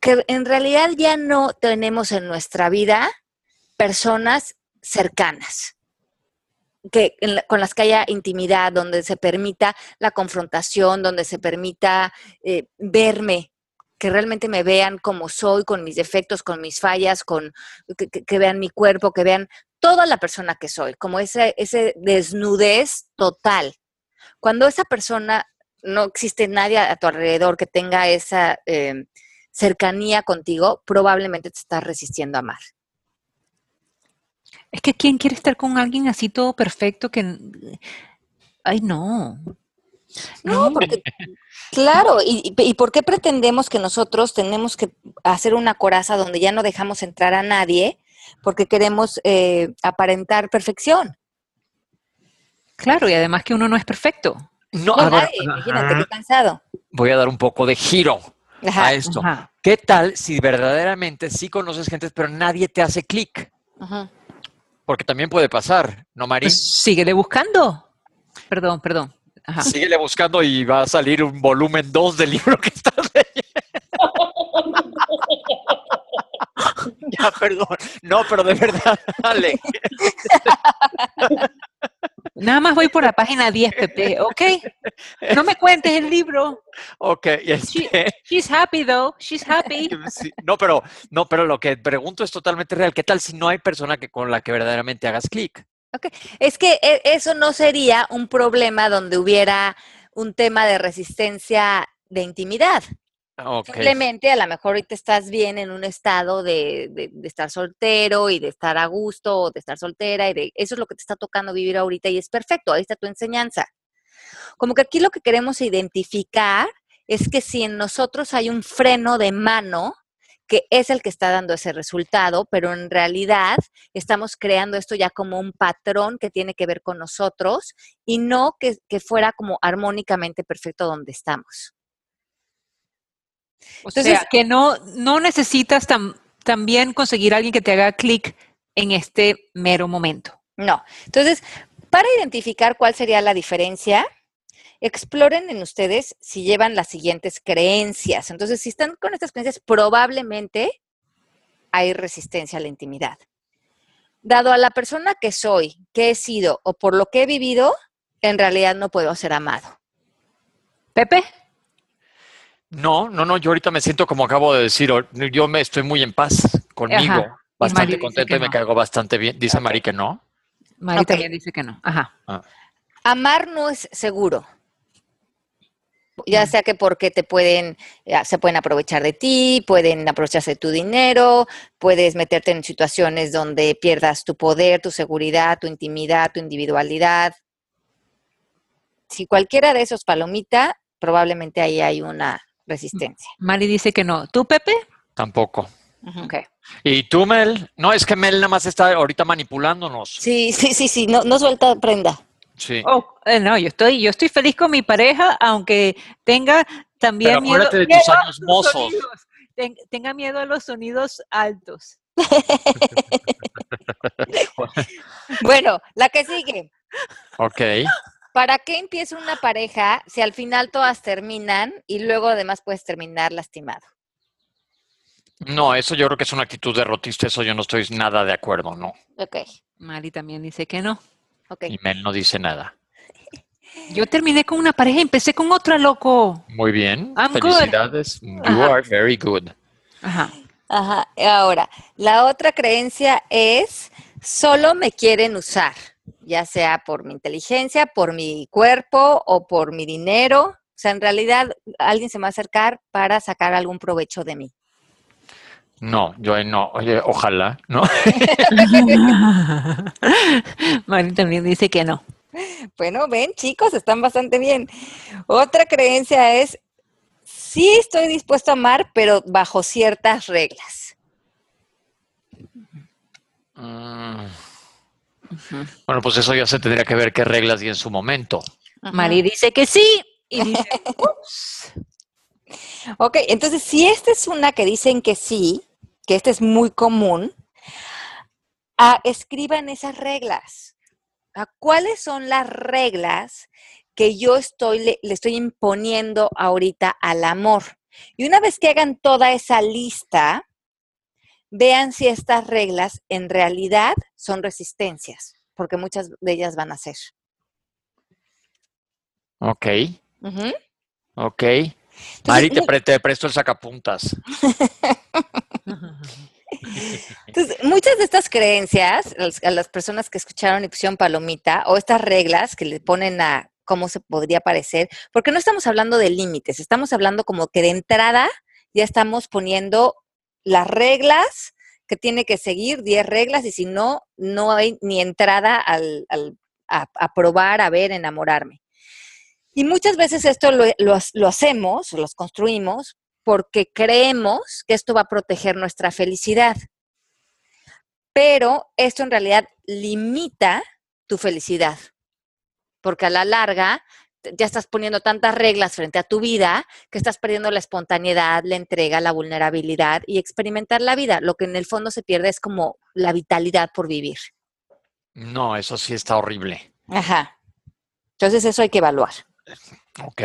que en realidad ya no tenemos en nuestra vida personas cercanas. Que, la- con las que haya intimidad, donde se permita la confrontación, donde se permita eh, verme, que realmente me vean como soy, con mis defectos, con mis fallas, con que- que vean mi cuerpo, que vean toda la persona que soy, como ese, ese desnudez total. Cuando esa persona, no existe nadie a tu alrededor que tenga esa eh, cercanía contigo, probablemente te estás resistiendo a amar. Es que ¿quién quiere estar con alguien así todo perfecto que... Ay, no. No, porque, claro, y, y- y por qué pretendemos que nosotros tenemos que hacer una coraza donde ya no dejamos entrar a nadie porque queremos eh, aparentar perfección? Claro, y además que uno no es perfecto. No, a ver, imagínate qué cansado. voy a dar un poco de giro Ajá, a esto. Ajá. ¿Qué tal si verdaderamente sí conoces gente, pero nadie te hace clic? Porque también puede pasar, ¿no, Mari? Pues síguele buscando. Perdón, perdón. Síguele buscando y va a salir un volumen 2 del libro que estás leyendo. ya, perdón. No, pero de verdad, Ale. Nada más voy por la página 10, Pepe, ¿ok? No me cuentes el libro. Ok, este, She's happy, though. She's happy. sí, no, pero, no, pero lo que pregunto es totalmente real. ¿Qué tal si no hay persona que con la que verdaderamente hagas clic? Es que e- eso no sería un problema donde hubiera un tema de resistencia de intimidad. Ok. Simplemente a lo mejor ahorita estás bien en un estado de, de- estar soltero y de estar a gusto o de estar soltera y de eso es lo que te está tocando vivir ahorita y es perfecto, ahí está tu enseñanza. Como que aquí lo que queremos identificar es que si en nosotros hay un freno de mano, que es el que está dando ese resultado, pero en realidad estamos creando esto ya como un patrón que tiene que ver con nosotros y no que fuera como armónicamente perfecto donde estamos. O Entonces- sea, que no, no necesitas tam- también conseguir a alguien que te haga clic en este mero momento. No. Entonces, para identificar cuál sería la diferencia, exploren en ustedes si llevan las siguientes creencias. Entonces, si están con estas creencias, probablemente hay resistencia a la intimidad. Dado a la persona que soy, que he sido o por lo que he vivido, en realidad no puedo ser amado. Pepe, No, no, no, yo ahorita me siento como acabo de decir, yo me estoy muy en paz conmigo, Ajá. Y bastante dice contento y me no. caigo bastante bien. Dice Mari que no. Mari también dice que no. Ajá. Amar no es seguro. Ya sea que porque te pueden, ya, se pueden aprovechar de ti, pueden aprovecharse de tu dinero, puedes meterte en situaciones donde pierdas tu poder, tu seguridad, tu intimidad, tu individualidad. Si cualquiera de esos palomita, probablemente ahí hay una resistencia. Mari dice que no. ¿Tú, Pepe? Tampoco. Ujú. Ok. ¿Y tú, Mel? No, es que Mel nada más está ahorita manipulándonos. Sí, sí, sí, sí, no, no suelta prenda. Sí. Oh, eh, no, yo estoy, yo estoy feliz con mi pareja, aunque tenga también Pero miedo, acuérdate de tus a años los mozos. sonidos. Ten- tenga miedo a los sonidos altos. Bueno, la que sigue. Ok. ¿Para qué empieza una pareja si al final todas terminan y luego además puedes terminar lastimado? No, eso yo creo que es una actitud derrotista, eso yo no estoy nada de acuerdo, no. Ok, Mari también dice que no. ok. Y Mel no dice nada. Yo terminé con una pareja y empecé con otra, loco. Muy bien. I'm good. Felicidades. You Ajá. are very good. Ajá. Ajá. Ahora, la otra creencia es solo me quieren usar, ya sea por mi inteligencia, por mi cuerpo o por mi dinero. O sea, en realidad alguien se me va a acercar para sacar algún provecho de mí. No, yo no. Oye, ojalá, ¿no? Mari también dice que no. Bueno, ven, chicos, están bastante bien. Otra creencia es, sí estoy dispuesto a amar, pero bajo ciertas reglas. Mm. Bueno, pues eso ya se tendría que ver qué reglas y en su momento. Mari dice que sí. Y dice, "Ups". Ok, entonces si esta es una que dicen que sí, que esta es muy común, ah, escriban esas reglas. Ah, ¿Cuáles son las reglas que yo estoy, le, le estoy imponiendo ahorita al amor? Y una vez que hagan toda esa lista, vean si estas reglas en realidad son resistencias, porque muchas de ellas van a ser. Ok, Ujú. ok. Mari, te, pre- te presto el sacapuntas. Entonces, muchas de estas creencias, a las- a las personas que escucharon y pusieron palomita, o estas reglas que le ponen a cómo se podría parecer, porque no estamos hablando de límites, estamos hablando como que de entrada ya estamos poniendo las reglas que tiene que seguir, 10 reglas, y si no, no hay ni entrada al, a, probar, a ver, enamorarme. Y muchas veces esto lo, lo lo hacemos, los construimos, porque creemos que esto va a proteger nuestra felicidad. Pero esto en realidad limita tu felicidad, porque a la larga ya estás poniendo tantas reglas frente a tu vida que estás perdiendo la espontaneidad, la entrega, la vulnerabilidad y experimentar la vida. Lo que en el fondo se pierde es como la vitalidad por vivir. No, eso sí está horrible. Ajá. Entonces eso hay que evaluar. Ok.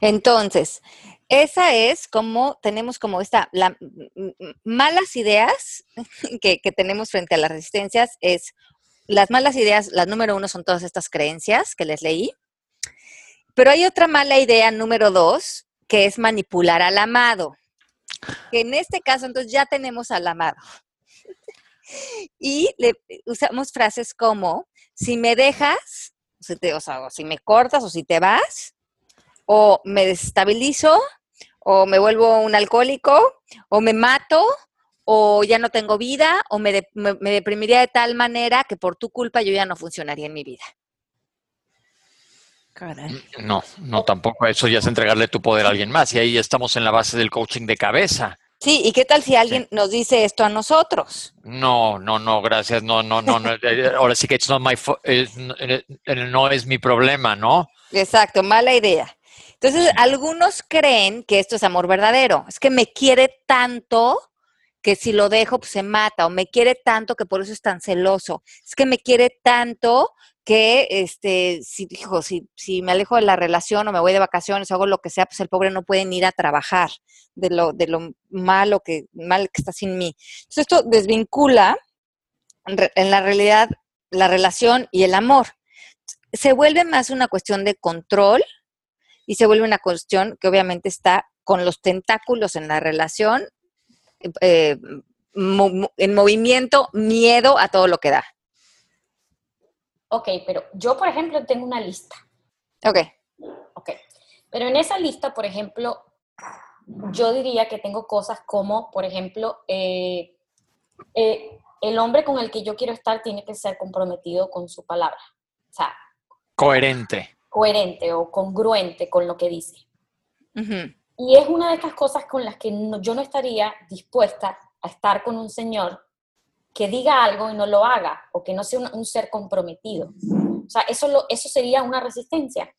Entonces, esa es como tenemos como esta, la, malas ideas que, que tenemos frente a las resistencias es, las malas ideas, la número uno son todas estas creencias que les leí, pero hay otra mala idea número dos, que es manipular al amado, que en este caso entonces ya tenemos al amado. Y le usamos frases como, si me dejas, o si te- o sea, si me cortas o si te vas, o me desestabilizo, o me vuelvo un alcohólico, o me mato, o ya no tengo vida, o me, de- me deprimiría de tal manera que por tu culpa yo ya no funcionaría en mi vida. Caray. No, no tampoco. Eso ya es entregarle tu poder a alguien más. Y ahí estamos en la base del coaching de cabeza. Sí, ¿y qué tal si alguien nos dice esto a nosotros? No, no, no, gracias. No, no, no. no. eh, Ahora sí que it's not my fo- eh, eh, eh, no es mi problema, ¿no? Exacto, mala idea. Entonces, algunos creen que esto es amor verdadero. Es que me quiere tanto que si lo dejo, pues se mata, o me quiere tanto que por eso es tan celoso. Es que me quiere tanto que, este, si, hijo, si, si me alejo de la relación o me voy de vacaciones o hago lo que sea, pues el pobre no puede ir a trabajar de lo, de lo malo que, mal que está sin mí. Entonces, esto desvincula en la realidad la relación y el amor. Se vuelve más una cuestión de control y se vuelve una cuestión que obviamente está con los tentáculos en la relación, eh, mo- en movimiento, miedo a todo lo que da. Ok, pero yo, por ejemplo, tengo una lista. Ok, Ok. Pero en esa lista, por ejemplo, yo diría que tengo cosas como, por ejemplo, eh, eh, el hombre con el que yo quiero estar tiene que ser comprometido con su palabra. O sea, Coherente. coherente o congruente con lo que dice. Y es una de estas cosas con las que no- yo no estaría dispuesta a estar con un señor que diga algo y no lo haga, o que no sea un, un ser comprometido. O sea, eso, lo, eso sería una resistencia.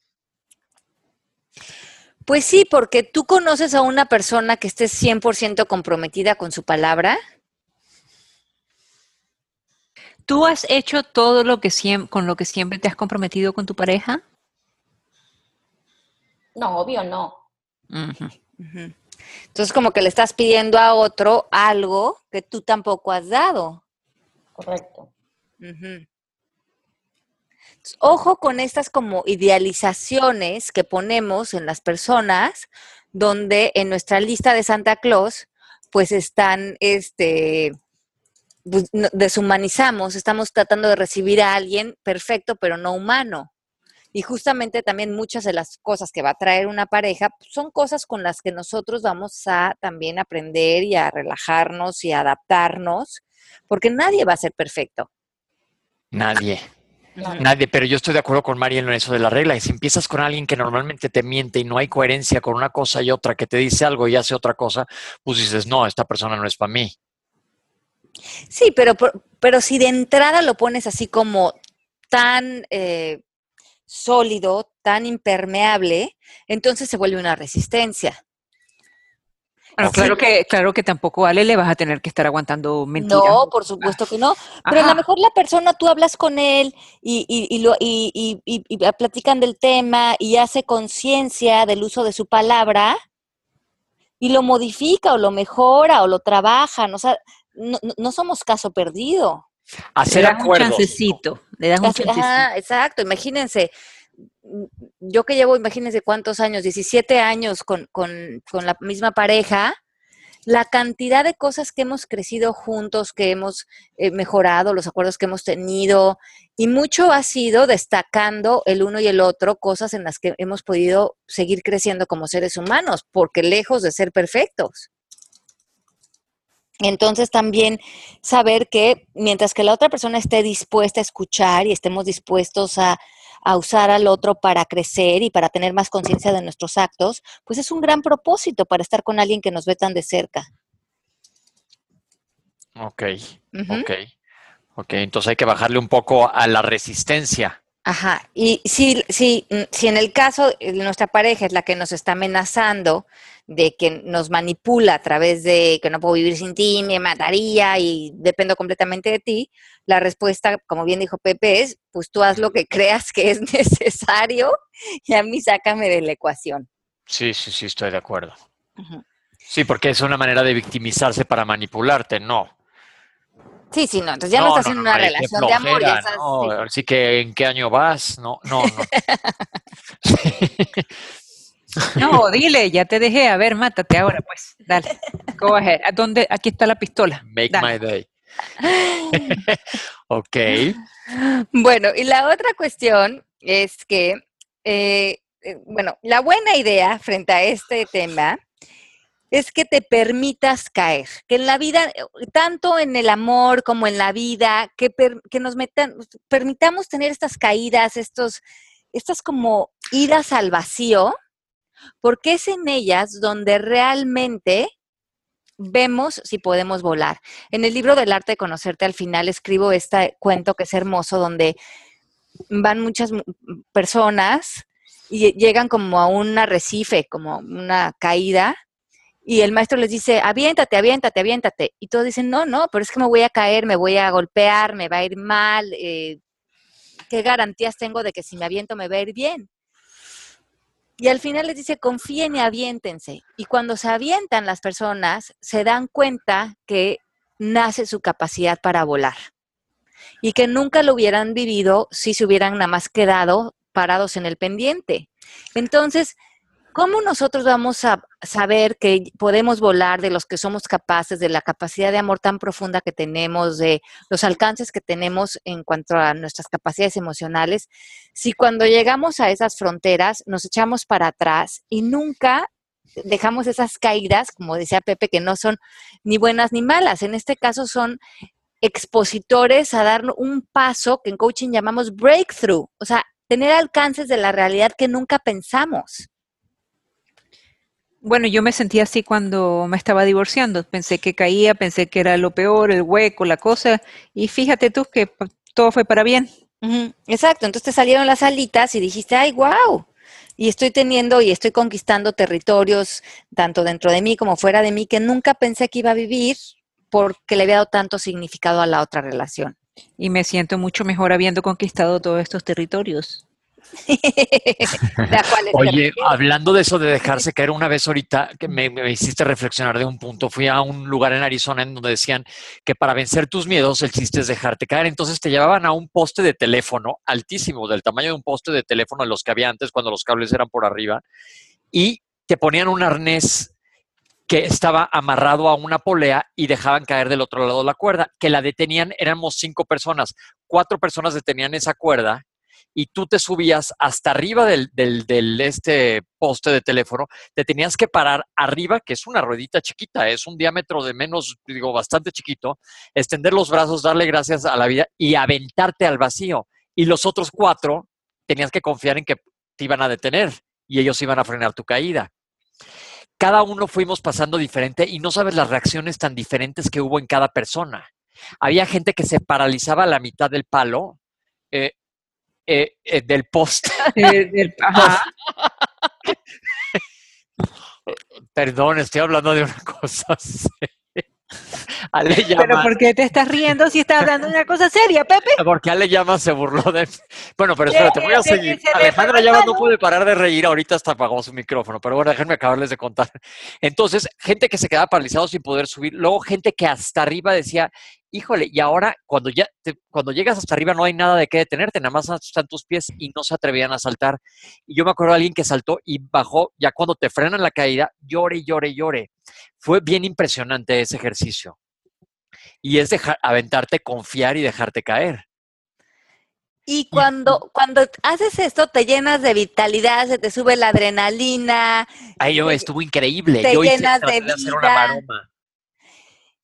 Pues sí, porque tú conoces a una persona que esté 100% comprometida con su palabra. ¿Tú has hecho todo lo que siem- con lo que siempre te has comprometido con tu pareja? No, obvio no. Entonces, como que le estás pidiendo a otro algo que tú tampoco has dado. Correcto. Ojo con estas como idealizaciones que ponemos en las personas, donde en nuestra lista de Santa Claus, pues están, este, pues, deshumanizamos, estamos tratando de recibir a alguien perfecto, pero no humano. Y justamente también muchas de las cosas que va a traer una pareja pues, son cosas con las que nosotros vamos a también aprender y a relajarnos y a adaptarnos, porque nadie va a ser perfecto. Nadie. Nadie, pero yo estoy de acuerdo con María en eso de la regla. Y si empiezas con alguien que normalmente te miente y no hay coherencia con una cosa y otra, que te dice algo y hace otra cosa, pues dices, no, esta persona no es para mí. Sí, pero, pero si de entrada lo pones así como tan eh, sólido, tan impermeable, entonces se vuelve una resistencia. Bueno, claro que, claro que tampoco Ale le vas a tener que estar aguantando mentiras. No, por supuesto que no. Pero a lo mejor la persona, tú hablas con él y, y, lo, y, y platican del tema y hace conciencia del uso de su palabra y lo modifica o lo mejora o lo trabaja. O sea, no, no somos caso perdido. Hacer acuerdos. Un chancecito, le das un chancecito. exacto, imagínense, yo que llevo, imagínense cuántos años, 17 años con, con, con, la misma pareja, la cantidad de cosas que hemos crecido juntos, que hemos eh, mejorado, los acuerdos que hemos tenido, y mucho ha sido destacando el uno y el otro cosas en las que hemos podido seguir creciendo como seres humanos, porque lejos de ser perfectos. Entonces también saber que mientras que la otra persona esté dispuesta a escuchar y estemos dispuestos a, a usar al otro para crecer y para tener más conciencia de nuestros actos, pues es un gran propósito para estar con alguien que nos ve tan de cerca. Ok, ok, ok. Entonces hay que bajarle un poco a la resistencia. Ajá, y si, si, mm, si en el caso de nuestra pareja es la que nos está amenazando de que nos manipula a través de que no puedo vivir sin ti, me mataría y dependo completamente de ti, la respuesta, como bien dijo Pepe, es, pues tú haz lo que creas que es necesario y a mí sácame de la ecuación. Sí, sí, sí, estoy de acuerdo. Sí, porque es una manera de victimizarse para manipularte, no. Sí, sí, no, entonces ya no, estás en una relación de amor. Ya estás, no, Así que, ¿en qué año vas? No, no, no. No, dile, ya te dejé. A ver, mátate ahora, pues. Dale. Go ahead. ¿A dónde? Aquí está la pistola. Make my day. ok. Bueno, y la otra cuestión es que, eh, eh, bueno, la buena idea frente a este tema es que te permitas caer, que en la vida, tanto en el amor como en la vida, que, que nos metan, permitamos tener estas caídas, estos, estas como idas al vacío, porque es en ellas donde realmente vemos si podemos volar. En el libro del arte de conocerte al final escribo este cuento que es hermoso, donde van muchas personas y llegan como a un arrecife, como una caída, y el maestro les dice, aviéntate, aviéntate, aviéntate. Y todos dicen, no, no, pero es que me voy a caer, me voy a golpear, me va a ir mal. Eh, ¿Qué garantías tengo de que si me aviento me va a ir bien? Y al final les dice, confíen y aviéntense. Y cuando se avientan las personas, se dan cuenta que nace su capacidad para volar. Y que nunca lo hubieran vivido si se hubieran nada más quedado parados en el pendiente. Entonces, ¿Cómo nosotros vamos a saber que podemos volar de los que somos capaces, de la capacidad de amor tan profunda que tenemos, de los alcances que tenemos en cuanto a nuestras capacidades emocionales, si cuando llegamos a esas fronteras nos echamos para atrás y nunca dejamos esas caídas, como decía Pepe, que no son ni buenas ni malas, en este caso son expositores a dar un paso que en coaching llamamos breakthrough, o sea, tener alcances de la realidad que nunca pensamos. Bueno, yo me sentía así cuando me estaba divorciando. Pensé que caía, pensé que era lo peor, el hueco, la cosa. Y fíjate tú que todo fue para bien. Exacto, entonces te salieron las alitas y dijiste, ay, wow. Y estoy teniendo y estoy conquistando territorios, tanto dentro de mí como fuera de mí, que nunca pensé que iba a vivir porque le había dado tanto significado a la otra relación. Y me siento mucho mejor habiendo conquistado todos estos territorios. Oye, hablando de eso de dejarse caer una vez ahorita, que me, hiciste reflexionar de un punto, fui a un lugar en Arizona en donde decían que para vencer tus miedos el chiste es dejarte caer. Entonces te llevaban a un poste de teléfono altísimo, del tamaño de un poste de teléfono de los que había antes cuando los cables eran por arriba, y te ponían un arnés que estaba amarrado a una polea y dejaban caer del otro lado la cuerda, que la detenían, éramos cinco personas, cuatro personas detenían esa cuerda y tú te subías hasta arriba del, del, este poste de teléfono, te tenías que parar arriba, que es una ruedita chiquita, es un diámetro de menos, digo, bastante chiquito, extender los brazos, darle gracias a la vida y aventarte al vacío. y los otros cuatro tenías que confiar en que te iban a detener y ellos iban a frenar tu caída. Cada uno fuimos pasando diferente y no sabes las reacciones tan diferentes que hubo en cada persona. Había gente que se paralizaba a la mitad del palo, eh, eh, eh, del post. Perdón, estoy hablando de una cosa. Ale Pero ¿por qué te estás riendo si estás hablando de una cosa seria, Pepe? Porque Ale Llama se burló de Bueno, pero espérate, voy a seguir. Alejandra Llama no puede parar de reír, ahorita hasta apagó su micrófono, pero bueno, déjenme acabarles de contar. Entonces, gente que se quedaba paralizado sin poder subir, luego gente que hasta arriba decía, híjole, y ahora cuando ya cuando llegas hasta arriba no hay nada de qué detenerte, nada más están tus pies y no se atrevían a saltar. Y yo me acuerdo de alguien que saltó y bajó, ya cuando te frenan la caída, llore, llore, llore. Fue bien impresionante ese ejercicio. Y es dejar, aventarte, confiar y dejarte caer. Y cuando, cuando haces esto, te llenas de vitalidad, se te sube la adrenalina. Ay, yo estuvo increíble. Te yo llenas de vida. Una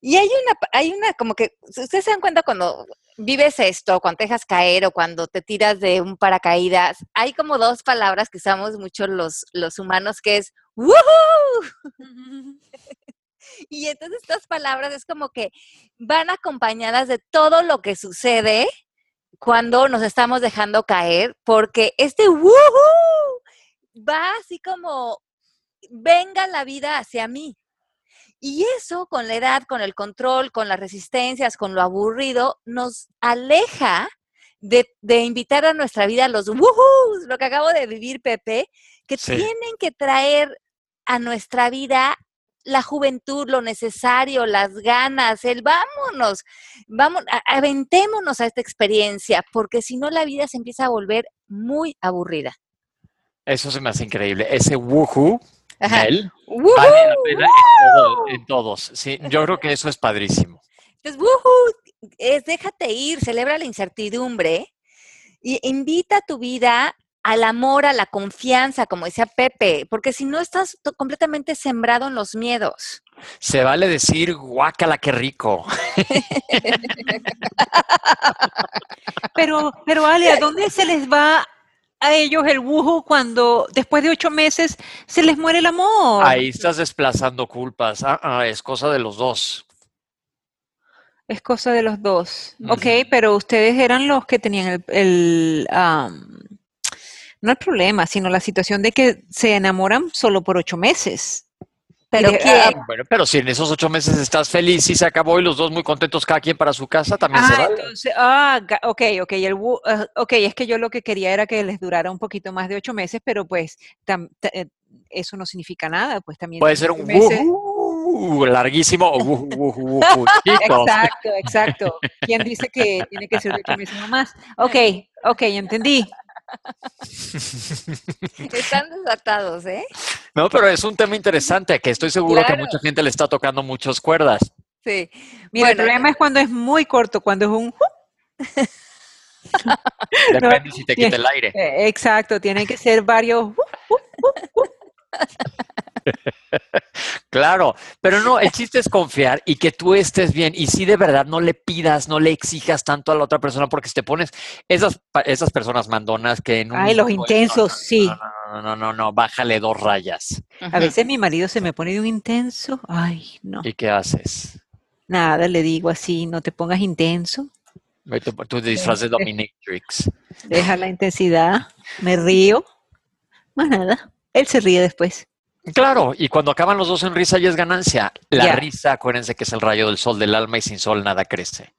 y hay una, hay una, como que, ustedes se dan cuenta cuando vives esto, cuando te dejas caer o cuando te tiras de un paracaídas, hay como dos palabras que usamos mucho los, los humanos, que es ¡Woohoo! y entonces estas palabras es como que van acompañadas de todo lo que sucede cuando nos estamos dejando caer, porque este ¡Woohoo! va así como, venga la vida hacia mí. Y eso con la edad, con el control, con las resistencias, con lo aburrido, nos aleja de, invitar a nuestra vida los wuhus, lo que acabo de vivir, Pepe, que tienen que traer a nuestra vida la juventud, lo necesario, las ganas, el vámonos, vamos, aventémonos a esta experiencia, porque si no la vida se empieza a volver muy aburrida. Eso se me hace increíble. Ese woohoo vale la pena en, todos. Sí, yo creo que eso es padrísimo. Entonces, es déjate ir, celebra la incertidumbre y invita a tu vida al amor, a la confianza, como decía Pepe, porque si no estás completamente sembrado en los miedos. Se vale decir, guácala, qué rico. pero, pero Ale, ¿a dónde se les va a ellos el wuhu cuando después de ocho meses se les muere el amor. Ahí estás desplazando culpas. Ah, ah es cosa de los dos. Es cosa de los dos. Ok, pero ustedes eran los que tenían el, no el problema, sino la situación de que se enamoran solo por ocho meses. Pero, ah, bueno, pero si en esos ocho meses estás feliz y se acabó y los dos muy contentos, cada quien para su casa, también se ah, Entonces, ah, ok, ok, el, ah, ok, es que yo lo que quería era que les durara un poquito más de ocho meses, pero pues eh, eso no significa nada, pues también. Puede ser un meses, larguísimo Exacto, exacto. ¿Quién dice que tiene que ser de ocho meses o más? Ok, ok, entendí. Están desatados, ¿eh? No, pero es un tema interesante que estoy seguro que mucha gente le está tocando muchas cuerdas. Sí. Mira, el problema es cuando es muy corto, cuando es un... Depende si te quita el aire. Eh, exacto, tienen que ser varios... claro, pero no, el chiste es confiar y que tú estés bien. Y si de verdad no le pidas, no le exijas tanto a la otra persona, porque si te pones esas, esas personas mandonas que en Ay, los intensos, sí. No, no, no, no, bájale dos rayas. A veces mi marido se me pone de un intenso. Ay, no. ¿Y qué haces? Nada, le digo así, no te pongas intenso. Tú, disfraz de Dominatrix. Deja la intensidad, me río. Más nada. Él se ríe después. Claro, y cuando acaban los dos en risa ya es ganancia. La risa, acuérdense que es el rayo del sol del alma y sin sol nada crece.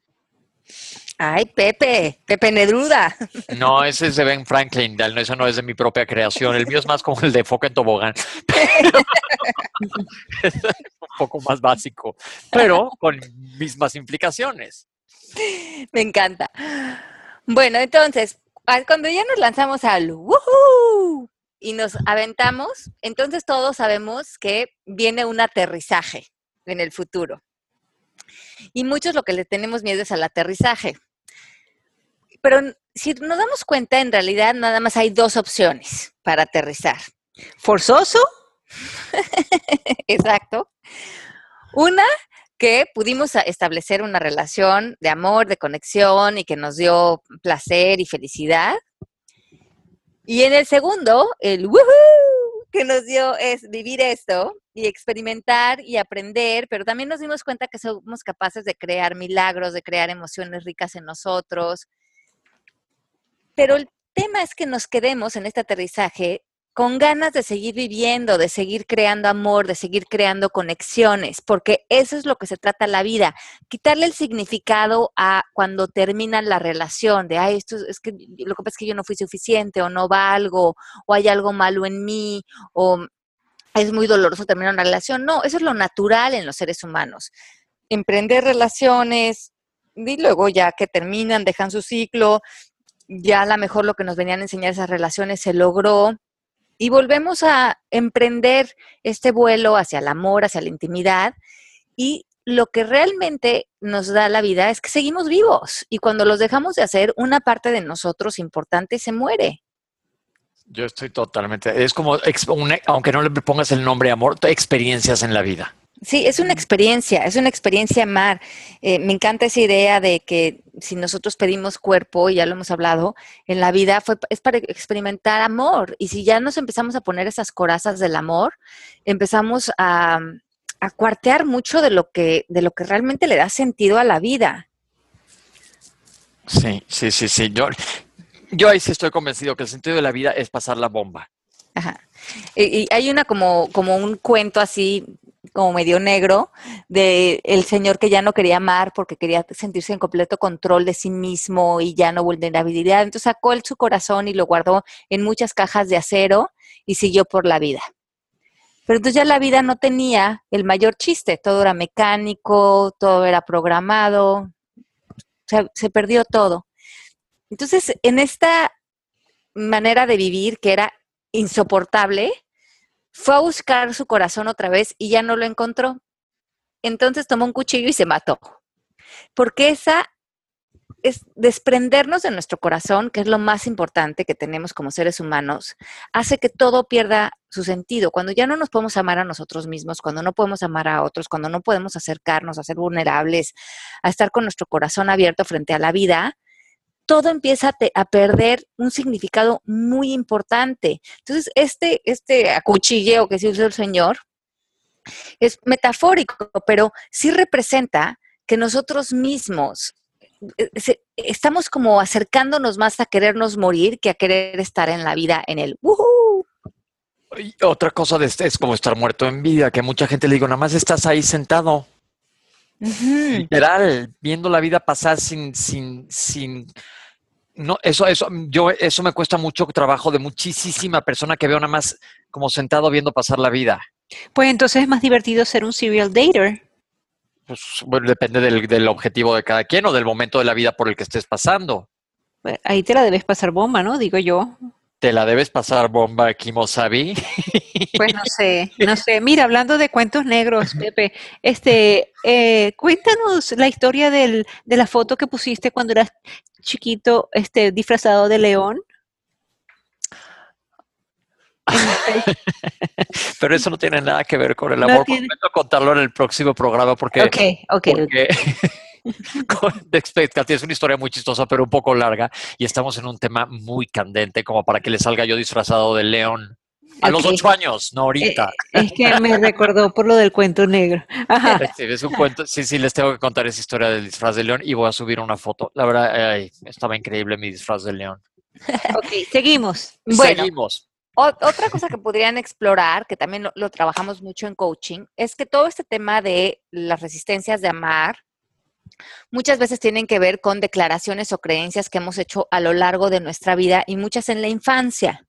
Ay, Pepe, Pepe Nedruda. No, ese es de Ben Franklin, eso no es de mi propia creación. El mío es más como el de Foca en Tobogán. es un poco más básico, pero con mismas implicaciones. Me encanta. Bueno, entonces, cuando ya nos lanzamos al ¡Woohoo! Y nos aventamos, entonces todos sabemos que viene un aterrizaje en el futuro. Y muchos lo que le tenemos miedo es al aterrizaje. Pero si nos damos cuenta, en realidad nada más hay dos opciones para aterrizar. ¿Forzoso? Exacto. Una, que pudimos establecer una relación de amor, de conexión y que nos dio placer y felicidad. Y en el segundo, el woohoo que nos dio es vivir esto y experimentar y aprender, pero también nos dimos cuenta que somos capaces de crear milagros, de crear emociones ricas en nosotros. Pero el tema es que nos quedemos en este aterrizaje con ganas de seguir viviendo, de seguir creando amor, de seguir creando conexiones, porque eso es lo que se trata la vida, quitarle el significado a cuando termina la relación, de, ay, esto es que lo que pasa es que yo no fui suficiente o no valgo o hay algo malo en mí o es muy doloroso terminar una relación. No, eso es lo natural en los seres humanos. Emprender relaciones y luego ya que terminan, dejan su ciclo, ya a lo mejor lo que nos venían a enseñar esas relaciones se logró y volvemos a emprender este vuelo hacia el amor, hacia la intimidad y lo que realmente nos da la vida es que seguimos vivos y cuando los dejamos de hacer, una parte de nosotros importante se muere. Yo estoy totalmente, es como, aunque no le pongas el nombre amor, experiencias en la vida. Sí, es una experiencia, es una experiencia amar. Eh, me encanta esa idea de que si nosotros pedimos cuerpo, y ya lo hemos hablado, en la vida fue, es para experimentar amor. Y si ya nos empezamos a poner esas corazas del amor, empezamos a, a cuartear mucho de lo, que, de lo que realmente le da sentido a la vida. Sí, sí, sí, sí. Yo, yo ahí sí estoy convencido que el sentido de la vida es pasar la bomba. Ajá. Y, hay una como, como un cuento así como medio negro, de el señor que ya no quería amar porque quería sentirse en completo control de sí mismo y ya no vulnerabilidad. Entonces sacó él su corazón y lo guardó en muchas cajas de acero y siguió por la vida. Pero entonces ya la vida no tenía el mayor chiste, todo era mecánico, todo era programado, se perdió todo. Entonces, en esta manera de vivir que era insoportable, fue a buscar su corazón otra vez y ya no lo encontró. Entonces tomó un cuchillo y se mató. Porque esa es desprendernos de nuestro corazón, que es lo más importante que tenemos como seres humanos, hace que todo pierda su sentido. Cuando ya no nos podemos amar a nosotros mismos, cuando no podemos amar a otros, cuando no podemos acercarnos a ser vulnerables, a estar con nuestro corazón abierto frente a la vida, todo empieza a, perder un significado muy importante. Entonces, este, este acuchilleo que se usa el Señor es metafórico, pero sí representa que nosotros mismos eh, estamos como acercándonos más a querernos morir que a querer estar en la vida en el otra cosa de este es como estar muerto en vida, que mucha gente le digo, nada más estás ahí sentado. Literal, viendo la vida pasar sin, sin, sin, no, eso, eso, yo, eso me cuesta mucho trabajo de muchísima persona que veo nada más como sentado viendo pasar la vida. Pues entonces es más divertido ser un serial dater. Pues bueno, depende del, del, objetivo de cada quien o del momento de la vida por el que estés pasando. Ahí te la debes pasar bomba, ¿no? Digo yo. ¿Te la debes pasar bomba, Kimosabi? Pues no sé, no sé. Mira, hablando de cuentos negros, Pepe, este, eh, cuéntanos la historia del, de la foto que pusiste cuando eras chiquito, este, disfrazado de león. Pero eso no tiene nada que ver con el amor. No a contarlo en el próximo programa porque, Ok, ok. porque de expectativa. Es una historia muy chistosa, pero un poco larga. Y estamos en un tema muy candente, como para que le salga yo disfrazado de león. A los ocho años, no ahorita. Eh, es que me recordó por lo del cuento negro. Es un cuento. Sí, sí, les tengo que contar esa historia del disfraz de león y voy a subir una foto. La verdad, estaba increíble mi disfraz de león. Ok, seguimos. Seguimos. Otra cosa que podrían explorar, que también lo, trabajamos mucho en coaching, es que todo este tema de las resistencias de amar, muchas veces tienen que ver con declaraciones o creencias que hemos hecho a lo largo de nuestra vida y muchas en la infancia.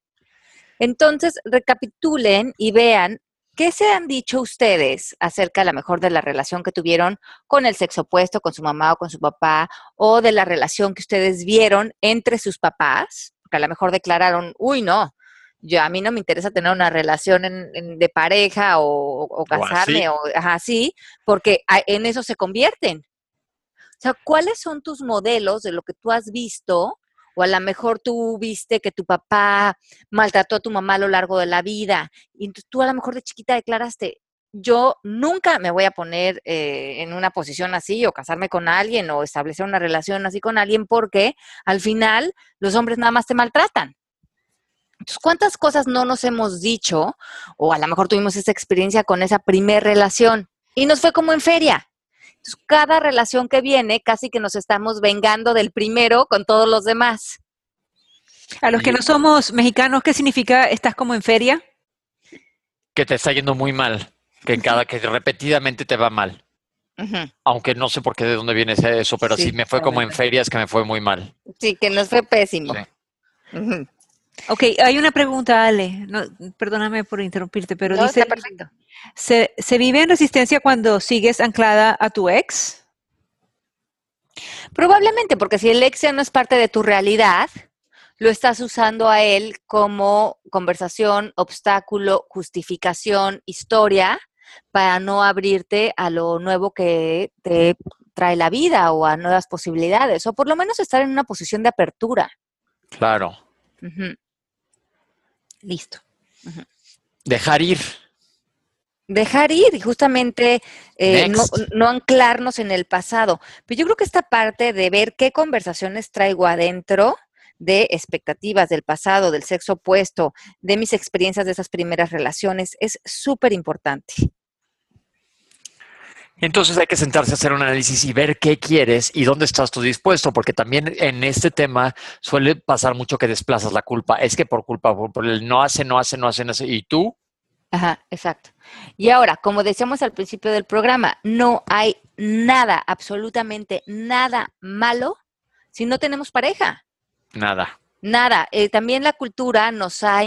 Entonces, recapitulen y vean qué se han dicho ustedes acerca a lo mejor de la relación que tuvieron con el sexo opuesto, con su mamá o con su papá, o de la relación que ustedes vieron entre sus papás, porque a lo mejor declararon, uy, no, yo a mí no me interesa tener una relación de pareja o, casarme o así, porque en eso se convierten. O sea, ¿cuáles son tus modelos de lo que tú has visto? O a lo mejor tú viste que tu papá maltrató a tu mamá a lo largo de la vida y tú a lo mejor de chiquita declaraste, yo nunca me voy a poner eh, en una posición así o casarme con alguien o establecer una relación así con alguien porque al final los hombres nada más te maltratan. Entonces, ¿cuántas cosas no nos hemos dicho o a lo mejor tuvimos esa experiencia con esa primer relación y nos fue como en feria? Entonces, cada relación que viene casi que nos estamos vengando del primero con todos los demás. A los que no somos mexicanos, ¿qué significa estás como en feria? Que te está yendo muy mal, que cada que repetidamente te va mal. Aunque no sé por qué de dónde viene eso, pero Sí, sí, me fue como en feria, es que me fue muy mal. Sí, que nos fue pésimo. Sí. Ok, hay una pregunta, Ale. No, perdóname por interrumpirte, pero No, dice, está perfecto. ¿Se, ¿se vive en resistencia cuando sigues anclada a tu ex? Probablemente, porque si el ex ya no es parte de tu realidad, lo estás usando a él como conversación, obstáculo, justificación, historia, para no abrirte a lo nuevo que te trae la vida o a nuevas posibilidades, o por lo menos estar en una posición de apertura. Claro. Listo. Dejar ir. Dejar ir y justamente eh, no, no anclarnos en el pasado. Pero yo creo que esta parte de ver qué conversaciones traigo adentro de expectativas del pasado, del sexo opuesto, de mis experiencias de esas primeras relaciones, es súper importante. Entonces hay que sentarse a hacer un análisis y ver qué quieres y dónde estás tú dispuesto, porque también en este tema suele pasar mucho que desplazas la culpa. Es que por culpa, por el no hace, no hace, no hace, no hace. Y tú, Ajá, exacto. Y ahora, como decíamos al principio del programa, no hay nada, absolutamente nada malo si no tenemos pareja. nada. Nada, eh, también la cultura nos ha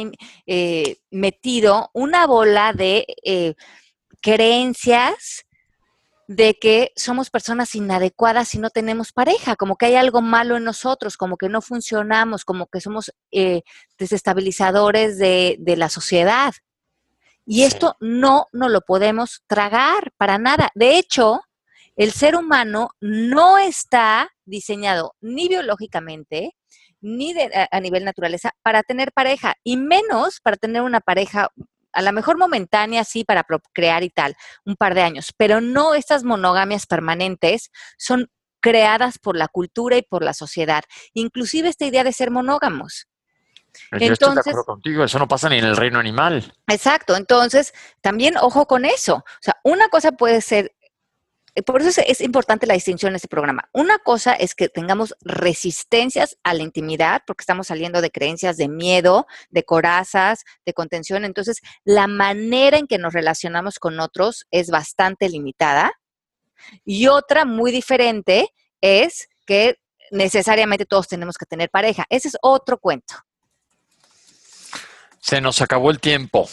eh, metido una bola de eh, creencias de que somos personas inadecuadas si no tenemos pareja, como que hay algo malo en nosotros, como que no funcionamos, como que somos eh, desestabilizadores de, de la sociedad. Y esto no nos lo podemos tragar para nada. De hecho, el ser humano no está diseñado ni biológicamente, ni de- a, a nivel naturaleza para tener pareja, y menos para tener una pareja, a lo mejor momentánea, sí, para procrear y tal, un par de años, pero no estas monogamias permanentes son creadas por la cultura y por la sociedad, inclusive esta idea de ser monógamos. Yo estoy de Entonces- acuerdo contigo, eso no pasa ni en el reino animal. Exacto, entonces también ojo con eso. O sea, una cosa puede ser, eh, por eso es, es importante la distinción en este programa. Una cosa es que tengamos resistencias a la intimidad, porque estamos saliendo de creencias de miedo, de corazas, de contención. Entonces, la manera en que nos relacionamos con otros es bastante limitada. Y otra muy diferente es que necesariamente todos tenemos que tener pareja. Ese es otro cuento. Se nos acabó el tiempo.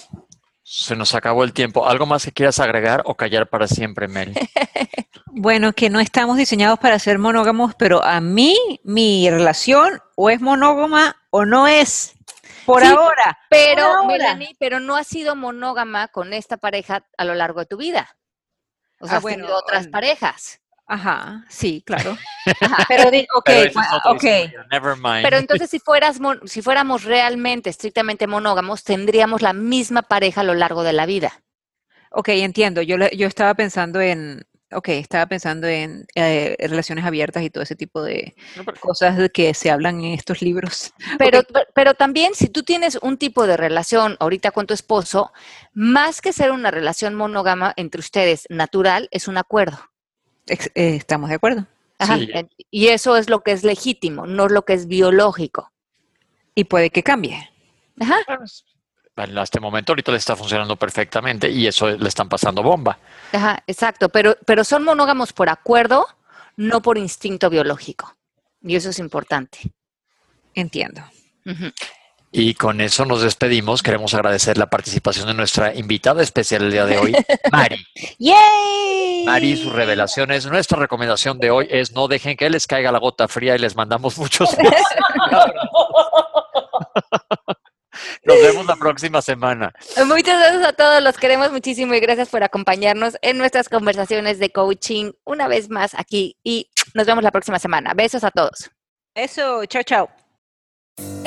Se nos acabó el tiempo. ¿Algo más que quieras agregar o callar para siempre, Mel? Bueno, que no estamos diseñados para ser monógamos, pero a mí mi relación o es monógama o no es. Por Sí, ahora. Pero, Por ahora. Melanie, pero no has sido monógama con esta pareja a lo largo de tu vida. O sea, Ah, has bueno, tenido otras parejas. Ajá, sí, claro. Ajá. Pero Pero historia, Never mind. Pero entonces, si, fueras mon- si fuéramos realmente, estrictamente monógamos, tendríamos la misma pareja a lo largo de la vida. Ok, entiendo. Yo, le- yo estaba pensando en, ok, estaba pensando en eh, relaciones abiertas y todo ese tipo de No, pero- cosas de que se hablan en estos libros. Pero, pe- pero también, si tú tienes un tipo de relación ahorita con tu esposo, más que ser una relación monógama entre ustedes natural, es un acuerdo. Ex- eh, ¿Estamos de acuerdo? Ajá, Sí. en- Y eso es lo que es legítimo, no lo que es biológico. Y puede que cambie. Ajá. Bueno, a este momento ahorita le está funcionando perfectamente y eso le están pasando bomba. Ajá, exacto, pero, pero son monógamos por acuerdo, no por instinto biológico. Y eso es importante. Entiendo. Ujú. Y con eso nos despedimos. Queremos agradecer la participación de nuestra invitada especial el día de hoy, Mari. ¡Yay! Mari, sus revelaciones. Nuestra recomendación de hoy es no dejen que les caiga la gota fría y les mandamos muchos. Nos vemos la próxima semana. Muchas gracias a todos, los queremos muchísimo y gracias por acompañarnos en nuestras conversaciones de coaching una vez más aquí y nos vemos la próxima semana. Besos a todos. Eso, chao, chao.